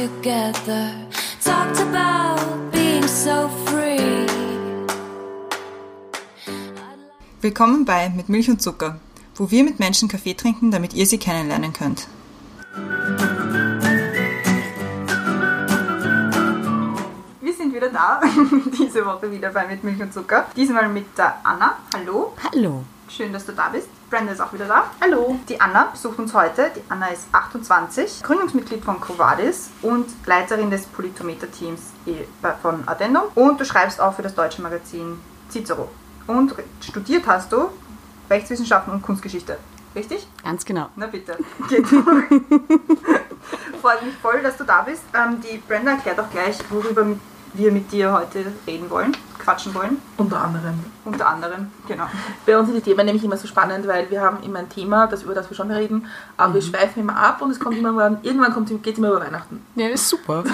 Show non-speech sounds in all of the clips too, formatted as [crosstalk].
together. Talked about being so free. Willkommen bei Mit Milch und Zucker, wo wir mit Menschen Kaffee trinken, damit ihr sie kennenlernen könnt. Wir sind wieder da, [laughs] diese Woche wieder bei Mit Milch und Zucker. Diesmal mit der Anna. Hallo. Hallo. Schön, dass du da bist. Brenda ist auch wieder da. Hallo. Die Anna besucht uns heute. Die Anna ist 28, Gründungsmitglied von Covadis und Leiterin des Politometer-Teams von Addendum. Und du schreibst auch für das deutsche Magazin Cicero. Und studiert hast du Rechtswissenschaften und Kunstgeschichte. Richtig? Ganz genau. Na bitte. Geht [laughs] durch. Freut mich voll, dass du da bist. Ähm, die Brenda erklärt auch gleich, worüber wir mit dir heute reden wollen, quatschen wollen. Unter anderem. Unter anderem, genau. Bei uns sind die Themen nämlich immer so spannend, weil wir haben immer ein Thema, das, über das wir schon reden, aber wir schweifen immer ab und es kommt immer, irgendwann geht es immer über Weihnachten. Ja, das ist super.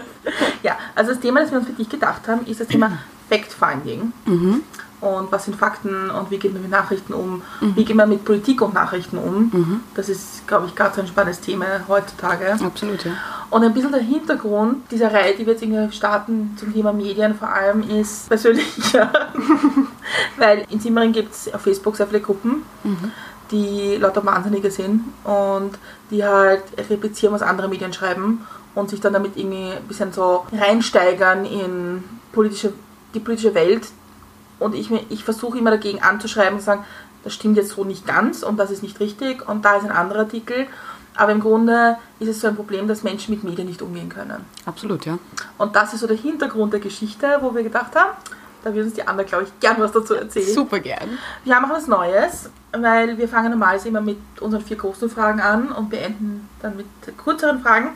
[laughs] ja, also das Thema, das wir uns für dich gedacht haben, ist das Thema Fact-Finding. Mhm. Und was sind Fakten und wie geht man mit Nachrichten um? Wie geht man mit Politik und Nachrichten um? Mhm. Das ist, glaube ich, gerade so ein spannendes Thema heutzutage. Absolut, ja. Und ein bisschen der Hintergrund dieser Reihe, die wir jetzt irgendwie starten zum Thema Medien vor allem, ist persönlicher. [laughs] Weil in Simmering gibt es auf Facebook sehr viele Gruppen, die lauter Wahnsinnige sind und die halt replizieren, was andere Medien schreiben und sich dann damit irgendwie ein bisschen so reinsteigern in politische, die politische Welt. Und ich, ich versuche immer dagegen anzuschreiben und zu sagen, das stimmt jetzt so nicht ganz und das ist nicht richtig und da ist ein anderer Artikel. Aber im Grunde ist es so ein Problem, dass Menschen mit Medien nicht umgehen können. Absolut, ja. Und das ist so der Hintergrund der Geschichte, wo wir gedacht haben, da wird uns die Anna, glaube ich, gern was dazu erzählen. Super gern. Wir haben auch was Neues, weil wir fangen normalerweise immer mit unseren vier großen Fragen an und beenden dann mit kürzeren Fragen.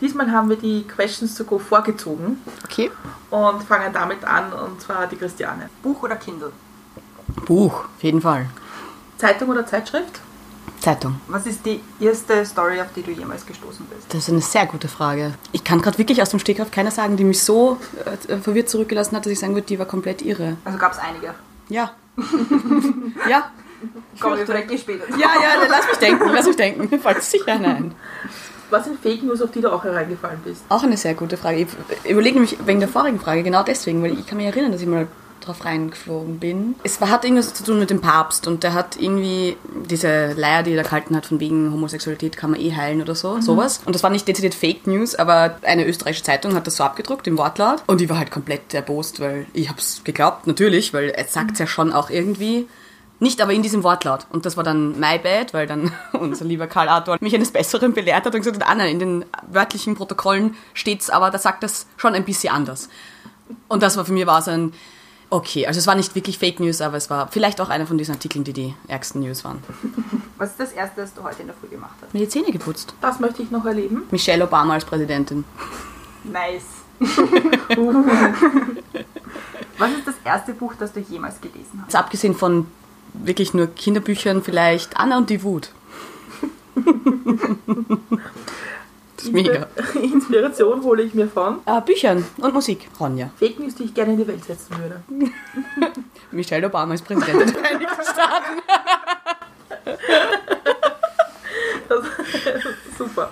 Diesmal haben wir die Questions to go vorgezogen Okay. und fangen damit an, und zwar die Christiane. Buch oder Kindle? Buch, auf jeden Fall. Zeitung oder Zeitschrift? Zeitung. Was ist die erste Story, auf die du jemals gestoßen bist? Das ist eine sehr gute Frage. Ich kann gerade wirklich aus dem Stegreif keiner sagen, die mich so äh, verwirrt zurückgelassen hat, dass ich sagen würde, die war komplett irre. Also gab es einige. Ja. [laughs] ja. Kommen wir vielleicht eh später. Ja, ja, dann lass mich denken, lass mich denken. [laughs] Falls sicher nein. Was sind Fake News, auf die du auch hereingefallen bist? Auch eine sehr gute Frage. Ich überlege nämlich wegen der vorigen Frage genau deswegen, weil ich kann mich erinnern, dass ich mal drauf reingeflogen bin. Es hat irgendwas zu tun mit dem Papst und der hat irgendwie diese Leier, die er da gehalten hat, von wegen Homosexualität kann man eh heilen oder so, sowas. Und das war nicht dezidiert Fake News, aber eine österreichische Zeitung hat das so abgedruckt im Wortlaut und die war halt komplett erbost, weil ich hab's geglaubt, natürlich, weil er sagt's ja schon auch irgendwie. Nicht aber in diesem Wortlaut. Und das war dann my bad, weil dann [laughs] unser lieber Karl Arthur mich eines Besseren belehrt hat und gesagt hat, ah nein, in den wörtlichen Protokollen steht's, aber da sagt das schon ein bisschen anders. Und das war für mich war so ein, okay, also es war nicht wirklich Fake News, aber es war vielleicht auch einer von diesen Artikeln, die die ärgsten News waren. Was ist das Erste, das du heute in der Früh gemacht hast? Mir die Zähne geputzt. Das möchte ich noch erleben. Michelle Obama als Präsidentin. Nice. [laughs] Was ist das erste Buch, das du jemals gelesen hast? Also abgesehen von wirklich nur Kinderbüchern vielleicht Anna und die Wut. [laughs] das ist mega. [laughs] Inspiration hole ich mir von Äh, Büchern und Musik. Ronja. Fake News, die ich gerne in die Welt setzen würde. [laughs] Michelle Obama als Präsidentin [laughs] der Vereinigten Staaten. Das, super.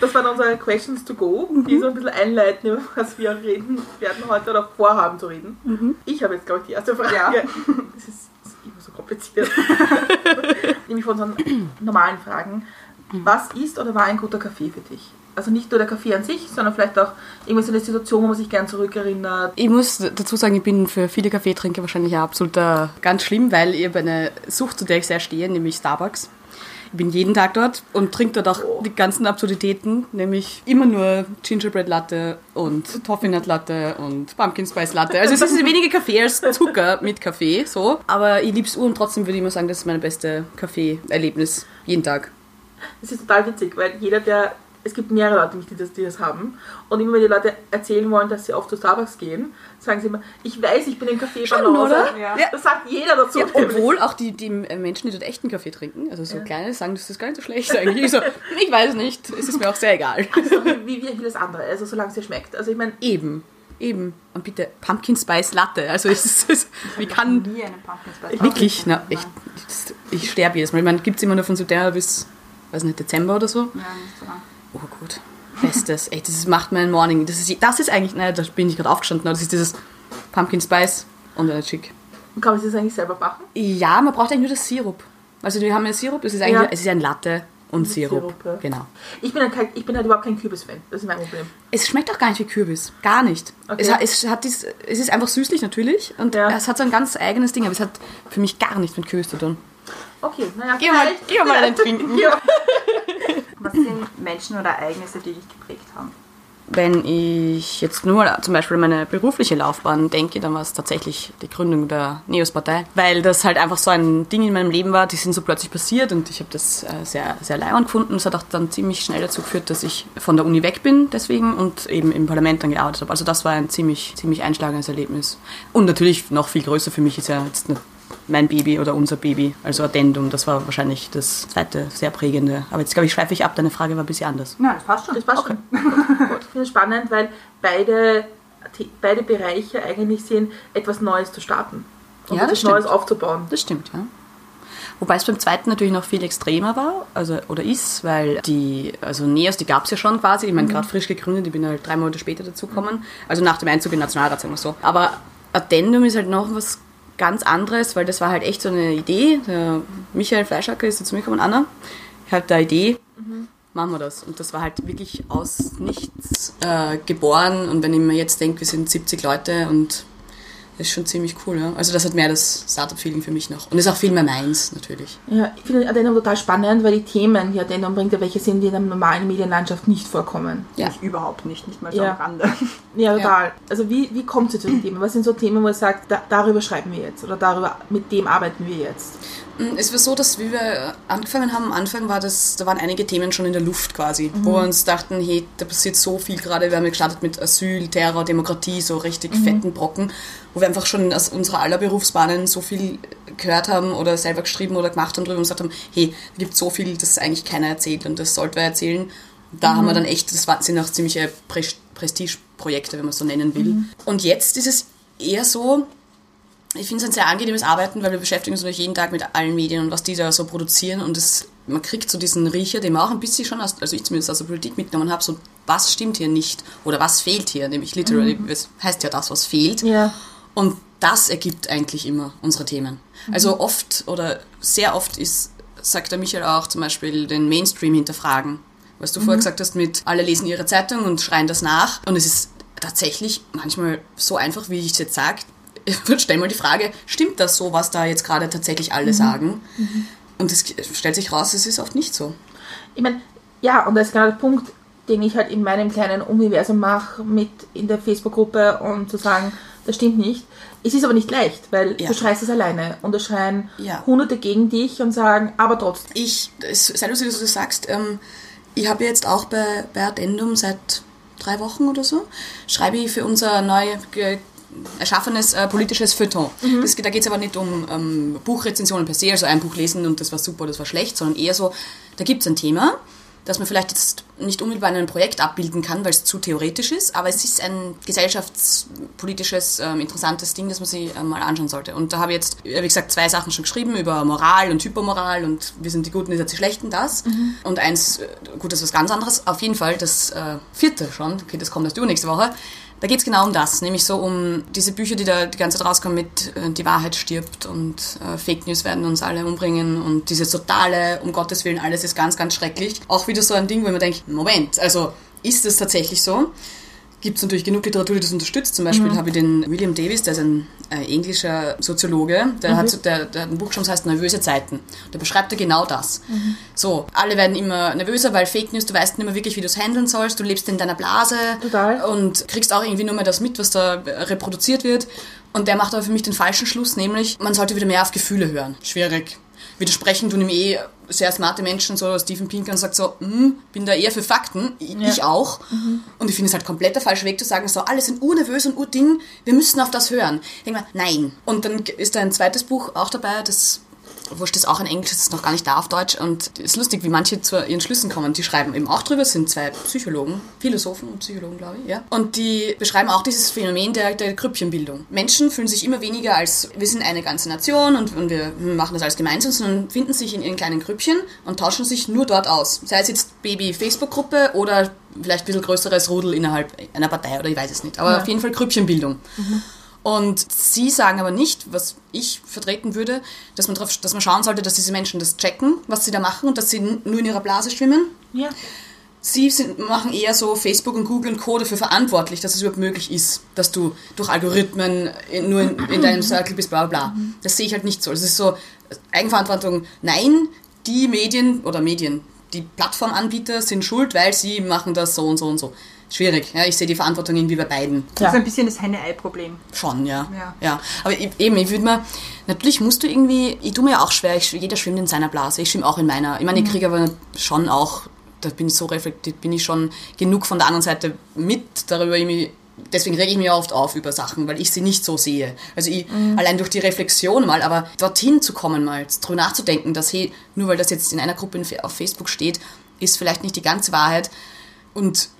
Das waren unsere Questions to go, die so ein bisschen einleiten, über was wir reden werden heute oder vorhaben zu reden. Ich habe jetzt, glaube ich, die erste Frage. Ja. Das ist, das ist immer so kompliziert. Nämlich von unseren normalen Fragen. Was ist oder war ein guter Kaffee für dich? Also nicht nur der Kaffee an sich, sondern vielleicht auch irgendwie so eine Situation, wo man sich gern zurückerinnert. Ich muss dazu sagen, ich bin für viele Kaffeetrinker wahrscheinlich auch absolut äh, ganz schlimm, weil ich habe eine Sucht, zu der ich sehr stehe, nämlich Starbucks. Ich bin jeden Tag dort und trinke dort auch die ganzen Absurditäten, nämlich immer nur Gingerbread Latte und Toffee Nut Latte und Pumpkin Spice Latte. Also es ist weniger Kaffee als Zucker mit Kaffee, so. Aber ich liebe es und trotzdem würde ich immer sagen, das ist mein beste Kaffee-Erlebnis. Jeden Tag. [laughs] Das ist total witzig, weil jeder, der. Es gibt mehrere Leute, die das, die das haben. Und immer wenn die Leute erzählen wollen, dass sie oft zu Starbucks gehen, sagen sie immer, ich weiß, ich bin im Café Schon, oder? Ja. Das sagt jeder dazu. Ja, obwohl auch die, die Menschen, die dort echten Kaffee trinken, also so kleine, sagen, das ist gar nicht so schlecht eigentlich. Ich so, [laughs] ich weiß nicht, es ist mir auch sehr egal. So wie, wie vieles andere, also solange es dir schmeckt. Also ich meine, Eben, eben. Und bitte Pumpkin Spice Latte. Also es ist, es, wie kann Nie einen Pumpkin Spice. wirklich, na, echt, ich, ich sterbe jedes Mal. Ich meine, gibt es immer nur von September bis, weiß nicht, Dezember oder so. Ja, nicht so lang. Oh gut. Bestes. Echt, das macht mein Morning. Das ist, das ist eigentlich, naja, da bin ich gerade aufgestanden, aber das ist dieses Pumpkin Spice und eine Chick. Und kann man das eigentlich selber backen? Ja, man braucht eigentlich nur das Sirup. Also wir haben ja Sirup, es ist eigentlich Ja. es ist ein Latte und Sirup. Sirup, ja. Genau. Ich bin, halt kein, ich bin halt überhaupt kein Kürbis-Fan. Das ist mein Problem. Es schmeckt auch gar nicht wie Kürbis. Gar nicht. Okay. Es, hat, es, hat dies, es ist einfach süßlich natürlich und Ja. es hat so ein ganz eigenes Ding, aber es hat für mich gar nichts mit Kürbis zu tun. Okay, naja, Geh mal, geh mal einen trinken. [laughs] [laughs] Was sind Menschen oder Ereignisse, die dich geprägt haben? Wenn ich jetzt nur zum Beispiel an meine berufliche Laufbahn denke, dann war es tatsächlich die Gründung der Neos-Partei, weil das halt einfach so ein Ding in meinem Leben war, die sind so plötzlich passiert und ich habe das äh, sehr, sehr leibend gefunden. Es hat auch dann ziemlich schnell dazu geführt, dass ich von der Uni weg bin deswegen und eben im Parlament dann gearbeitet habe. Also das war ein ziemlich, ziemlich einschlagendes Erlebnis. Und natürlich noch viel größer für mich ist ja jetzt mein Baby oder unser Baby, also Addendum, das war wahrscheinlich das zweite sehr prägende. Aber jetzt glaube ich, schweife ich ab, deine Frage war ein bisschen anders. Ja, das passt schon. Das passt schon. [laughs] Gut. Ich finde es spannend, weil beide, beide Bereiche eigentlich sind, etwas Neues zu starten. Und Ja, etwas. Neues aufzubauen. Das stimmt, ja. Wobei es beim zweiten natürlich noch viel extremer war, also oder ist, weil die, also Neos, die gab es ja schon quasi, ich meine gerade frisch gegründet, ich bin halt drei Monate später dazugekommen, also nach dem Einzug in den Nationalrat, sagen wir so. Aber Addendum ist halt noch was ganz anderes, weil das war halt echt so eine Idee. Der Michael Fleischacker ist zu mir gekommen, Anna, ich habe da Idee, machen wir das. Und das war halt wirklich aus nichts äh, geboren. Und wenn ich mir jetzt denke, wir sind 70 Leute und ist schon ziemlich cool. Ja? Also das hat mehr das Startup-Feeling für mich noch. Und ist auch viel mehr meins natürlich. Ja, ich finde Addendum total spannend, weil die Themen, die Addendum bringt, ja welche sind, die in der normalen Medienlandschaft nicht vorkommen. Ja. Ich überhaupt nicht, nicht mal so Ja. am Rande. [laughs] Ja, total. Also wie, wie kommt ihr zu den Themen? Was sind so Themen, wo ihr sagt, da, darüber schreiben wir jetzt oder darüber, mit dem arbeiten wir jetzt? Mm, Es war so, dass wie wir angefangen haben, am Anfang war das, da waren einige Themen schon in der Luft quasi, wo wir uns dachten, hey, da passiert so viel gerade. Wir haben gestartet mit Asyl, Terror, Demokratie, so richtig fetten Brocken, wo wir einfach schon aus unserer aller Berufsbahnen so viel gehört haben oder selber geschrieben oder gemacht haben drüber und gesagt haben, hey, da gibt so viel, das eigentlich keiner erzählt und das sollten wir erzählen. Da haben wir dann echt, das sind auch ziemliche Pres- Prestigeprojekte, wenn man es so nennen will. Und jetzt ist es eher so, ich finde es ein sehr angenehmes Arbeiten, weil wir beschäftigen uns natürlich jeden Tag mit allen Medien und was die da so produzieren und das, man kriegt so diesen Riecher, den man auch ein bisschen schon, aus, also ich zumindest aus der Politik mitgenommen habe, so was stimmt hier nicht oder was fehlt hier, nämlich literally, es heißt ja das, was fehlt. Ja. Und das ergibt eigentlich immer unsere Themen. Also oft oder sehr oft ist, sagt der Michael auch zum Beispiel, den Mainstream hinterfragen. Was du vorher gesagt hast mit, alle lesen ihre Zeitung und schreien das nach. Und es ist tatsächlich manchmal so einfach, wie ich es jetzt sage. [laughs] Ich stelle mal die Frage, stimmt das so, was da jetzt gerade tatsächlich alle sagen? Und es stellt sich raus, es ist oft nicht so. Ich meine, ja, und das ist genau der Punkt, den ich halt in meinem kleinen Universum mache, mit in der Facebook-Gruppe und zu sagen, das stimmt nicht. Es ist aber nicht leicht, weil Ja. du schreist es alleine und da schreien Ja. Hunderte gegen dich und sagen, aber trotzdem. Ich, es- sei lustig, dass du das sagst, ähm, ich habe jetzt auch bei, bei Addendum seit drei Wochen oder so, schreibe ich für unser neu ge- erschaffenes äh, politisches Feuilleton. Das, geht- da geht es aber nicht um ähm, Buchrezensionen per se, also ein Buch lesen und das war super, das war schlecht, sondern eher so, da gibt es ein Thema, das man vielleicht jetzt nicht unmittelbar in einem Projekt abbilden kann, weil es zu theoretisch ist, aber es ist ein gesellschaftspolitisches, ähm, interessantes Ding, das man sich ähm, mal anschauen sollte. Und da habe ich jetzt, wie gesagt, zwei Sachen schon geschrieben über Moral und Hypermoral und wir sind die Guten, ihr seid die Schlechten, das. Und eins, äh, gut, das ist was ganz anderes. Auf jeden Fall das äh, vierte schon, okay, das kommt erst übernächste Woche. Da geht es genau um das, nämlich so um diese Bücher, die da die ganze Zeit rauskommen mit äh, Die Wahrheit stirbt und äh, Fake News werden uns alle umbringen und dieses totale, um Gottes Willen, alles ist ganz, ganz schrecklich. Auch wieder so ein Ding, wo man denkt, Moment, also ist das tatsächlich so? Gibt es natürlich genug Literatur, die das unterstützt. Zum Beispiel habe ich den William Davis, der ist ein äh, englischer Soziologe, der, hat, so- der, der hat ein Buch schon, das heißt Nervöse Zeiten. Da beschreibt er genau das. So, alle werden immer nervöser, weil Fake News, du weißt nicht mehr wirklich, wie du es handeln sollst, du lebst in deiner Blase Total. und kriegst auch irgendwie nur mehr das mit, was da reproduziert wird. Und der macht aber für mich den falschen Schluss, nämlich man sollte wieder mehr auf Gefühle hören. Schwierig. Widersprechen tun ihm eh sehr smarte Menschen, so Steven Pinker sagt so, hm, bin da eher für Fakten, ich, ich auch. Und ich finde es halt komplett der falsche Weg zu sagen, so, alle sind urnervös und urding, wir müssen auf das hören. Ich denke mal, nein. Und dann ist da ein zweites Buch auch dabei, das wurscht, ist auch in Englisch, ist noch gar nicht da auf Deutsch. Und es ist lustig, wie manche zu ihren Schlüssen kommen. Die schreiben eben auch drüber, sind zwei Psychologen, Philosophen und Psychologen, glaube ich, ja. Und die beschreiben auch dieses Phänomen der, der Grüppchenbildung. Menschen fühlen sich immer weniger als, wir sind eine ganze Nation und, und wir machen das alles gemeinsam, sondern finden sich in ihren kleinen Grüppchen und tauschen sich nur dort aus. Sei es jetzt Baby-Facebook-Gruppe oder vielleicht ein bisschen größeres Rudel innerhalb einer Partei oder ich weiß es nicht. Aber Ja. auf jeden Fall Grüppchenbildung. Und sie sagen aber nicht, was ich vertreten würde, dass man, drauf, dass man schauen sollte, dass diese Menschen das checken, was sie da machen und dass sie nur in ihrer Blase schwimmen. Ja. Sie sind, machen eher so Facebook und Google und Co. dafür verantwortlich, dass es überhaupt möglich ist, dass du durch Algorithmen in, nur in, in deinem Circle bist, bla bla bla. Das sehe ich halt nicht so. Es ist so Eigenverantwortung, nein, die Medien oder Medien, die Plattformanbieter sind schuld, weil sie machen das so und so und so. Schwierig. Ja, ich sehe die Verantwortung irgendwie bei beiden. Das Ja. ist ein bisschen das Henne-Ei-Problem. Schon, ja. Ja. ja. Aber ich- eben, ich würde mir, natürlich musst du irgendwie, ich tue mir ja auch schwer, ich, jeder schwimmt in seiner Blase, ich schwimme auch in meiner. Ich meine, ich kriege aber schon auch, da bin ich so reflektiert, bin ich schon genug von der anderen Seite mit, darüber irgendwie, deswegen rege ich mich oft auf über Sachen, weil ich sie nicht so sehe. Also ich, allein durch die Reflexion mal, aber dorthin zu kommen mal, drüber nachzudenken, dass hey, nur weil das jetzt in einer Gruppe auf Facebook steht, ist vielleicht nicht die ganze Wahrheit und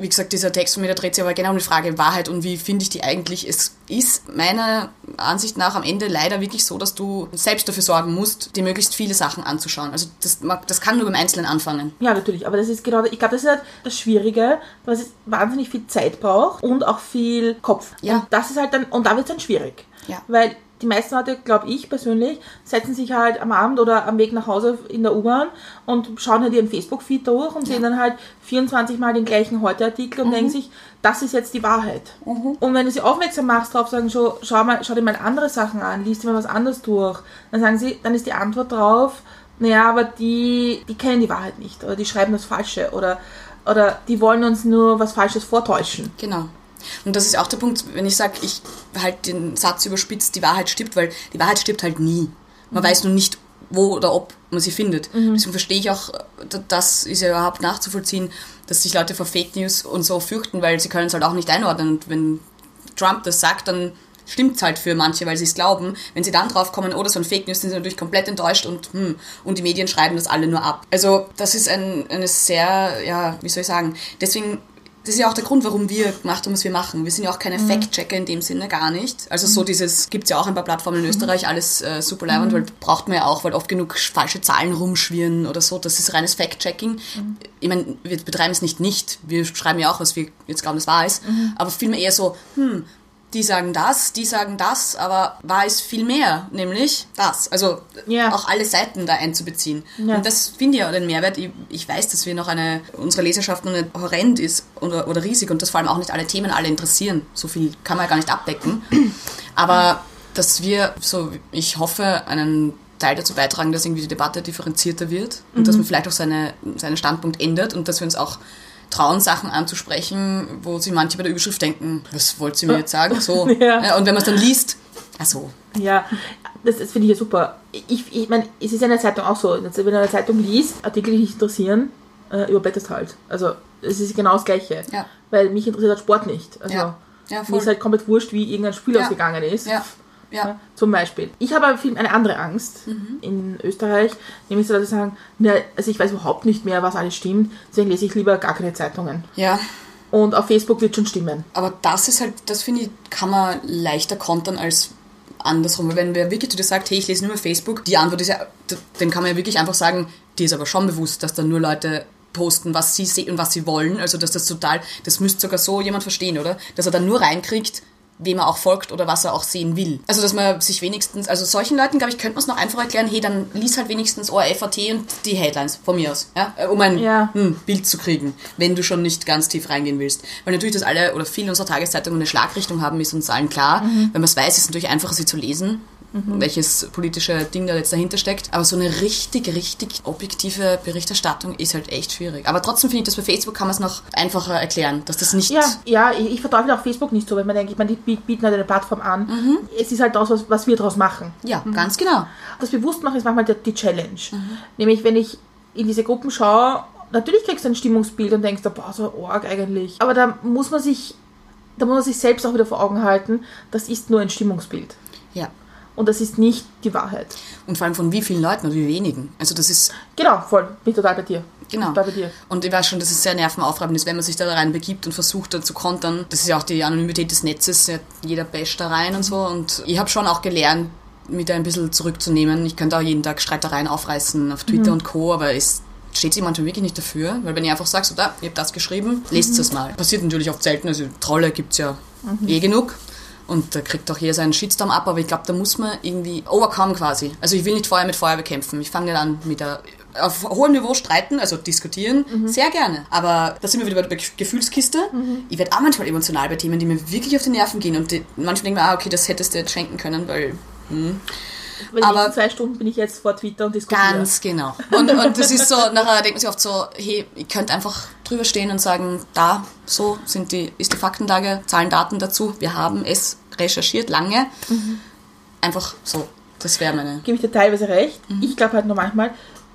wie gesagt, dieser Text von mir, der dreht sich aber genau um die Frage Wahrheit und wie finde ich die eigentlich. Es ist meiner Ansicht nach am Ende leider wirklich so, dass du selbst dafür sorgen musst, dir möglichst viele Sachen anzuschauen. Also das, das kann nur beim Einzelnen anfangen. Ja, natürlich, aber das ist genau, ich glaube, das ist halt das Schwierige, was es wahnsinnig viel Zeit braucht und auch viel Kopf. Ja. Und das ist halt dann, und da wird es dann schwierig. Ja. Weil die meisten Leute, glaube ich persönlich, setzen sich halt am Abend oder am Weg nach Hause in der U-Bahn und schauen halt ihren Facebook-Feed durch und sehen dann halt 24 Mal den gleichen Heute-Artikel und denken sich, das ist jetzt die Wahrheit. Und wenn du sie aufmerksam machst, drauf sagen, schau, schau, mal, schau dir mal andere Sachen an, liest dir mal was anderes durch, dann sagen sie, dann ist die Antwort drauf, naja, aber die, die kennen die Wahrheit nicht oder die schreiben das Falsche oder, oder die wollen uns nur was Falsches vortäuschen. Genau. Und das ist auch der Punkt, wenn ich sage, ich halt den Satz überspitzt, die Wahrheit stirbt, weil die Wahrheit stirbt halt nie. Man weiß nur nicht, wo oder ob man sie findet. Deswegen verstehe ich auch, das ist ja überhaupt nachzuvollziehen, dass sich Leute vor Fake News und so fürchten, weil sie können es halt auch nicht einordnen. Und wenn Trump das sagt, dann stimmt es halt für manche, weil sie es glauben. Wenn sie dann drauf kommen, oh, das waren Fake News, sind sie natürlich komplett enttäuscht und, hm, und die Medien schreiben das alle nur ab. Also das ist ein, eine sehr, ja, wie soll ich sagen, deswegen das ist ja auch der Grund, warum wir gemacht haben, was wir machen. Wir sind ja auch keine Fact-Checker in dem Sinne, gar nicht. Also so dieses, gibt's ja auch ein paar Plattformen in Österreich, alles äh, super leibend, weil braucht man ja auch, weil oft genug falsche Zahlen rumschwirren oder so. Das ist reines Fact-Checking. Ich meine, wir betreiben es nicht nicht. Wir schreiben ja auch, was wir jetzt glauben, das wahr ist. Aber vielmehr eher so, hm, die sagen das, die sagen das, aber wahr ist viel mehr, nämlich das. Also Ja. auch alle Seiten da einzubeziehen. Ja. Und das finde ich ja den Mehrwert. Ich, ich weiß, dass wir noch eine, unsere Leserschaft noch nicht horrend ist oder, oder riesig und dass vor allem auch nicht alle Themen alle interessieren. So viel kann man ja gar nicht abdecken. Aber dass wir, so ich hoffe, einen Teil dazu beitragen, dass irgendwie die Debatte differenzierter wird und dass man vielleicht auch seine, seinen Standpunkt ändert und dass wir uns auch trauen, Sachen anzusprechen, wo sich manche bei der Überschrift denken, was wollt ihr mir jetzt sagen? So. [laughs] Ja. Ja, Und wenn man es dann liest, ach so, Ja, das, das finde ich ja super. Ich, ich meine, es ist ja in der Zeitung auch so. Wenn du in einer Zeitung liest, Artikel, die dich interessieren, äh, überblätterst halt. Also, es ist genau das Gleiche. Ja. Weil mich interessiert halt Sport nicht. Also, Ja. Ja, mir ist halt komplett wurscht, wie irgendein Spiel Ja. ausgegangen ist. Ja, ja. Zum Beispiel. Ich habe aber viel eine andere Angst Mhm. in Österreich, nämlich so, dass sie sagen, na, also ich weiß überhaupt nicht mehr, was alles stimmt, deswegen lese ich lieber gar keine Zeitungen. ja. Und auf Facebook wird schon stimmen. Aber das ist halt, das finde ich, kann man leichter kontern als andersrum. Weil wenn wer wirklich zu dir sagt, hey, ich lese nur mehr Facebook, die Antwort ist ja, d- dann kann man ja wirklich einfach sagen, dir ist aber schon bewusst, dass da nur Leute posten, was sie sehen und was sie wollen. Also dass das total, das müsste sogar so jemand verstehen, oder? Dass er dann nur reinkriegt, wem er auch folgt oder was er auch sehen will. Also dass man sich wenigstens, also solchen Leuten, glaube ich, könnte man es noch einfach erklären, hey, dann lies halt wenigstens ORF.at und die Headlines von mir aus, ja? Äh, um ein Ja. hm, Bild zu kriegen, wenn du schon nicht ganz tief reingehen willst. Weil natürlich, dass alle oder viele unserer Tageszeitungen eine Schlagrichtung haben, ist uns allen klar. Wenn man es weiß, ist es natürlich einfacher, sie zu lesen, welches politische Ding da jetzt dahinter steckt. Aber so eine richtig, richtig objektive Berichterstattung ist halt echt schwierig. Aber trotzdem finde ich, dass bei Facebook kann man es noch einfacher erklären, dass das nicht... Ja, ja, ich, ich verteufel auch Facebook nicht so, weil man denkt, ich meine, die bieten halt eine Plattform an. Mhm. Es ist halt das, was, was wir daraus machen. Ja, ganz genau. Das Bewusstmachen ist manchmal die, die Challenge. Nämlich, wenn ich in diese Gruppen schaue, natürlich kriegst du ein Stimmungsbild und denkst, boah, so arg eigentlich. Aber da muss man sich, da muss man sich selbst auch wieder vor Augen halten, das ist nur ein Stimmungsbild. Ja. Und das ist nicht die Wahrheit. Und vor allem von wie vielen Leuten oder wie wenigen. Also das ist Genau, voll. Bin total bei dir. Genau. Total bei dir. Und ich weiß schon, dass es sehr nervenaufreibend ist, wenn man sich da rein begibt und versucht, da zu kontern. Das ist ja auch die Anonymität des Netzes, jeder basht da rein und so. Und ich habe schon auch gelernt, mich da ein bisschen zurückzunehmen. Ich könnte auch jeden Tag Streitereien aufreißen auf Twitter und Co., aber es steht sich manchmal wirklich nicht dafür, weil wenn ich einfach sage, so da, ihr habt das geschrieben, lest es mal. Passiert natürlich oft selten, also Trolle gibt's ja eh genug. Und da kriegt auch jeder seinen Shitstorm ab, aber ich glaube, da muss man irgendwie overcome quasi. Also ich will nicht Feuer mit Feuer bekämpfen. Ich fange nicht an mit der auf hohem Niveau streiten, also diskutieren, sehr gerne. Aber da sind wir wieder bei der Ge- Gefühlskiste. Ich werde auch manchmal emotional bei Themen, die mir wirklich auf die Nerven gehen. Und die, manchmal denken wir, ah, okay, das hättest du jetzt schenken können, weil Weil Aber- zwei Stunden bin ich jetzt vor Twitter und diskutiere. Ganz genau. Und, und das ist so, nachher denkt man sich oft so, hey, ihr könnt einfach drüber stehen und sagen, da, so sind die, ist die Faktenlage, Zahlen, Daten dazu, wir haben es recherchiert lange. Einfach so, das wäre meine. gebe ich dir teilweise recht. Mhm. Ich glaube halt nur manchmal,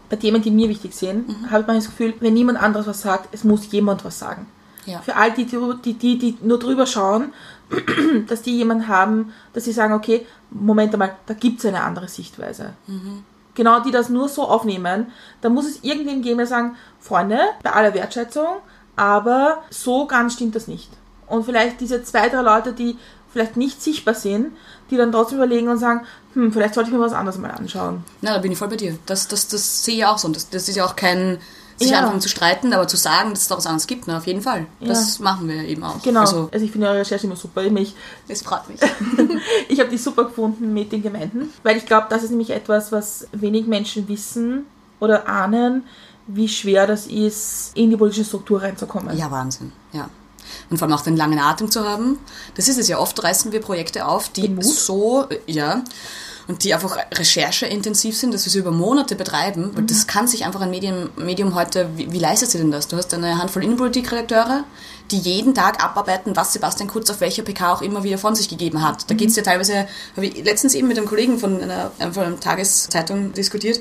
bei Themen, die mir wichtig sind, habe ich manchmal das Gefühl, wenn niemand anderes was sagt, es muss jemand was sagen. Ja. Für all die, die, die, die nur drüber schauen, [clears throat] dass die jemanden haben, dass sie sagen, okay, Moment einmal, da gibt es eine andere Sichtweise. Mhm. Genau, die das nur so aufnehmen, da muss es irgendwen geben, der sagen, Freunde, bei aller Wertschätzung, aber so ganz stimmt das nicht. Und vielleicht diese zwei, drei Leute, die vielleicht nicht sichtbar sind, die dann trotzdem überlegen und sagen, hm, vielleicht sollte ich mir was anderes mal anschauen. Na, da bin ich voll bei dir. Das, das, das sehe ich auch so. Und das, das ist ja auch kein, sich Ja. anfangen zu streiten, aber zu sagen, dass es da was anderes gibt, na, auf jeden Fall. Das machen wir eben auch. Genau. Also, Also, ich finde eure Recherche immer super. Ich, mich, es freut mich. [laughs] ich habe die super gefunden mit den Gemeinden, weil ich glaube, das ist nämlich etwas, was wenig Menschen wissen oder ahnen, wie schwer das ist, in die politische Struktur reinzukommen. Ja, Wahnsinn, ja. Und vor allem auch den langen Atem zu haben. Das ist es ja. Oft reißen wir Projekte auf, die so, ja, und die einfach rechercheintensiv sind, dass wir sie über Monate betreiben. Weil das kann sich einfach ein Medium, Medium heute, wie, wie leistet sie denn das? Du hast eine Handvoll Innenpolitikredakteure, die jeden Tag abarbeiten, was Sebastian Kurz auf welcher PK auch immer wieder von sich gegeben hat. Da geht's ja teilweise, habe ich letztens eben mit einem Kollegen von einer, von einer Tageszeitung diskutiert,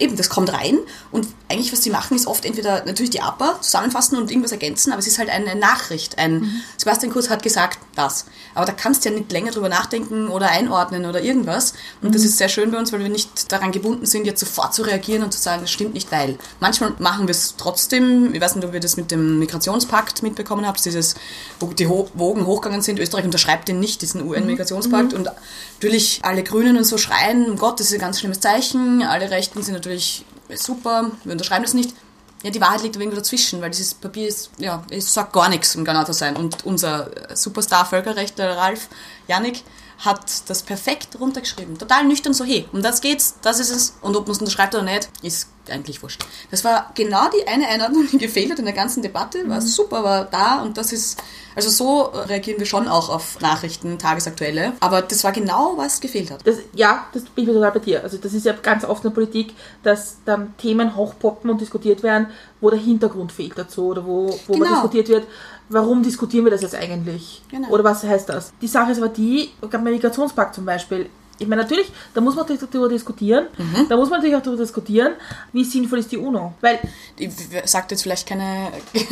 eben, das kommt rein und eigentlich, was sie machen, ist oft entweder natürlich die APA zusammenfassen und irgendwas ergänzen, aber es ist halt eine Nachricht. Ein Sebastian Kurz hat gesagt das. Aber da kannst du ja nicht länger drüber nachdenken oder einordnen oder irgendwas. Und das ist sehr schön bei uns, weil wir nicht daran gebunden sind, jetzt sofort zu reagieren und zu sagen, das stimmt nicht, weil. Manchmal machen wir es trotzdem. Ich weiß nicht, ob ihr das mit dem Migrationspakt mitbekommen habt, dieses, wo die Wogen hochgegangen sind. Österreich unterschreibt den nicht, diesen UN-Migrationspakt. Und natürlich alle Grünen und so schreien, um Gott, das ist ein ganz schlimmes Zeichen. Alle Rechten sind natürlich super, wir unterschreiben das nicht. Ja, die Wahrheit liegt irgendwo dazwischen, weil dieses Papier ist, ja, es sagt gar nichts, um genau zu sein. Und unser Superstar Völkerrechtler Ralf Janik hat das perfekt runtergeschrieben. Total nüchtern so, hey, um das geht's, das ist es. Und ob man es unterschreibt oder nicht, ist eigentlich wurscht. Das war genau die eine Einladung, die gefehlt hat in der ganzen Debatte. War super, war da und das ist, also so reagieren wir schon auch auf Nachrichten, tagesaktuelle. Aber das war genau, was gefehlt hat. Das, ja, das bin ich total bei dir. Also das ist ja ganz oft in der Politik, dass dann Themen hochpoppen und diskutiert werden, wo der Hintergrund fehlt dazu oder wo, wo Genau. man diskutiert wird, warum diskutieren wir das jetzt eigentlich? Genau. Oder was heißt das? Die Sache ist aber die, beim Migrationspakt zum Beispiel, ich meine, natürlich, da muss man natürlich darüber diskutieren. Mhm. Da muss man natürlich auch darüber diskutieren, wie sinnvoll ist die UNO. Weil, Ich sagt jetzt vielleicht keine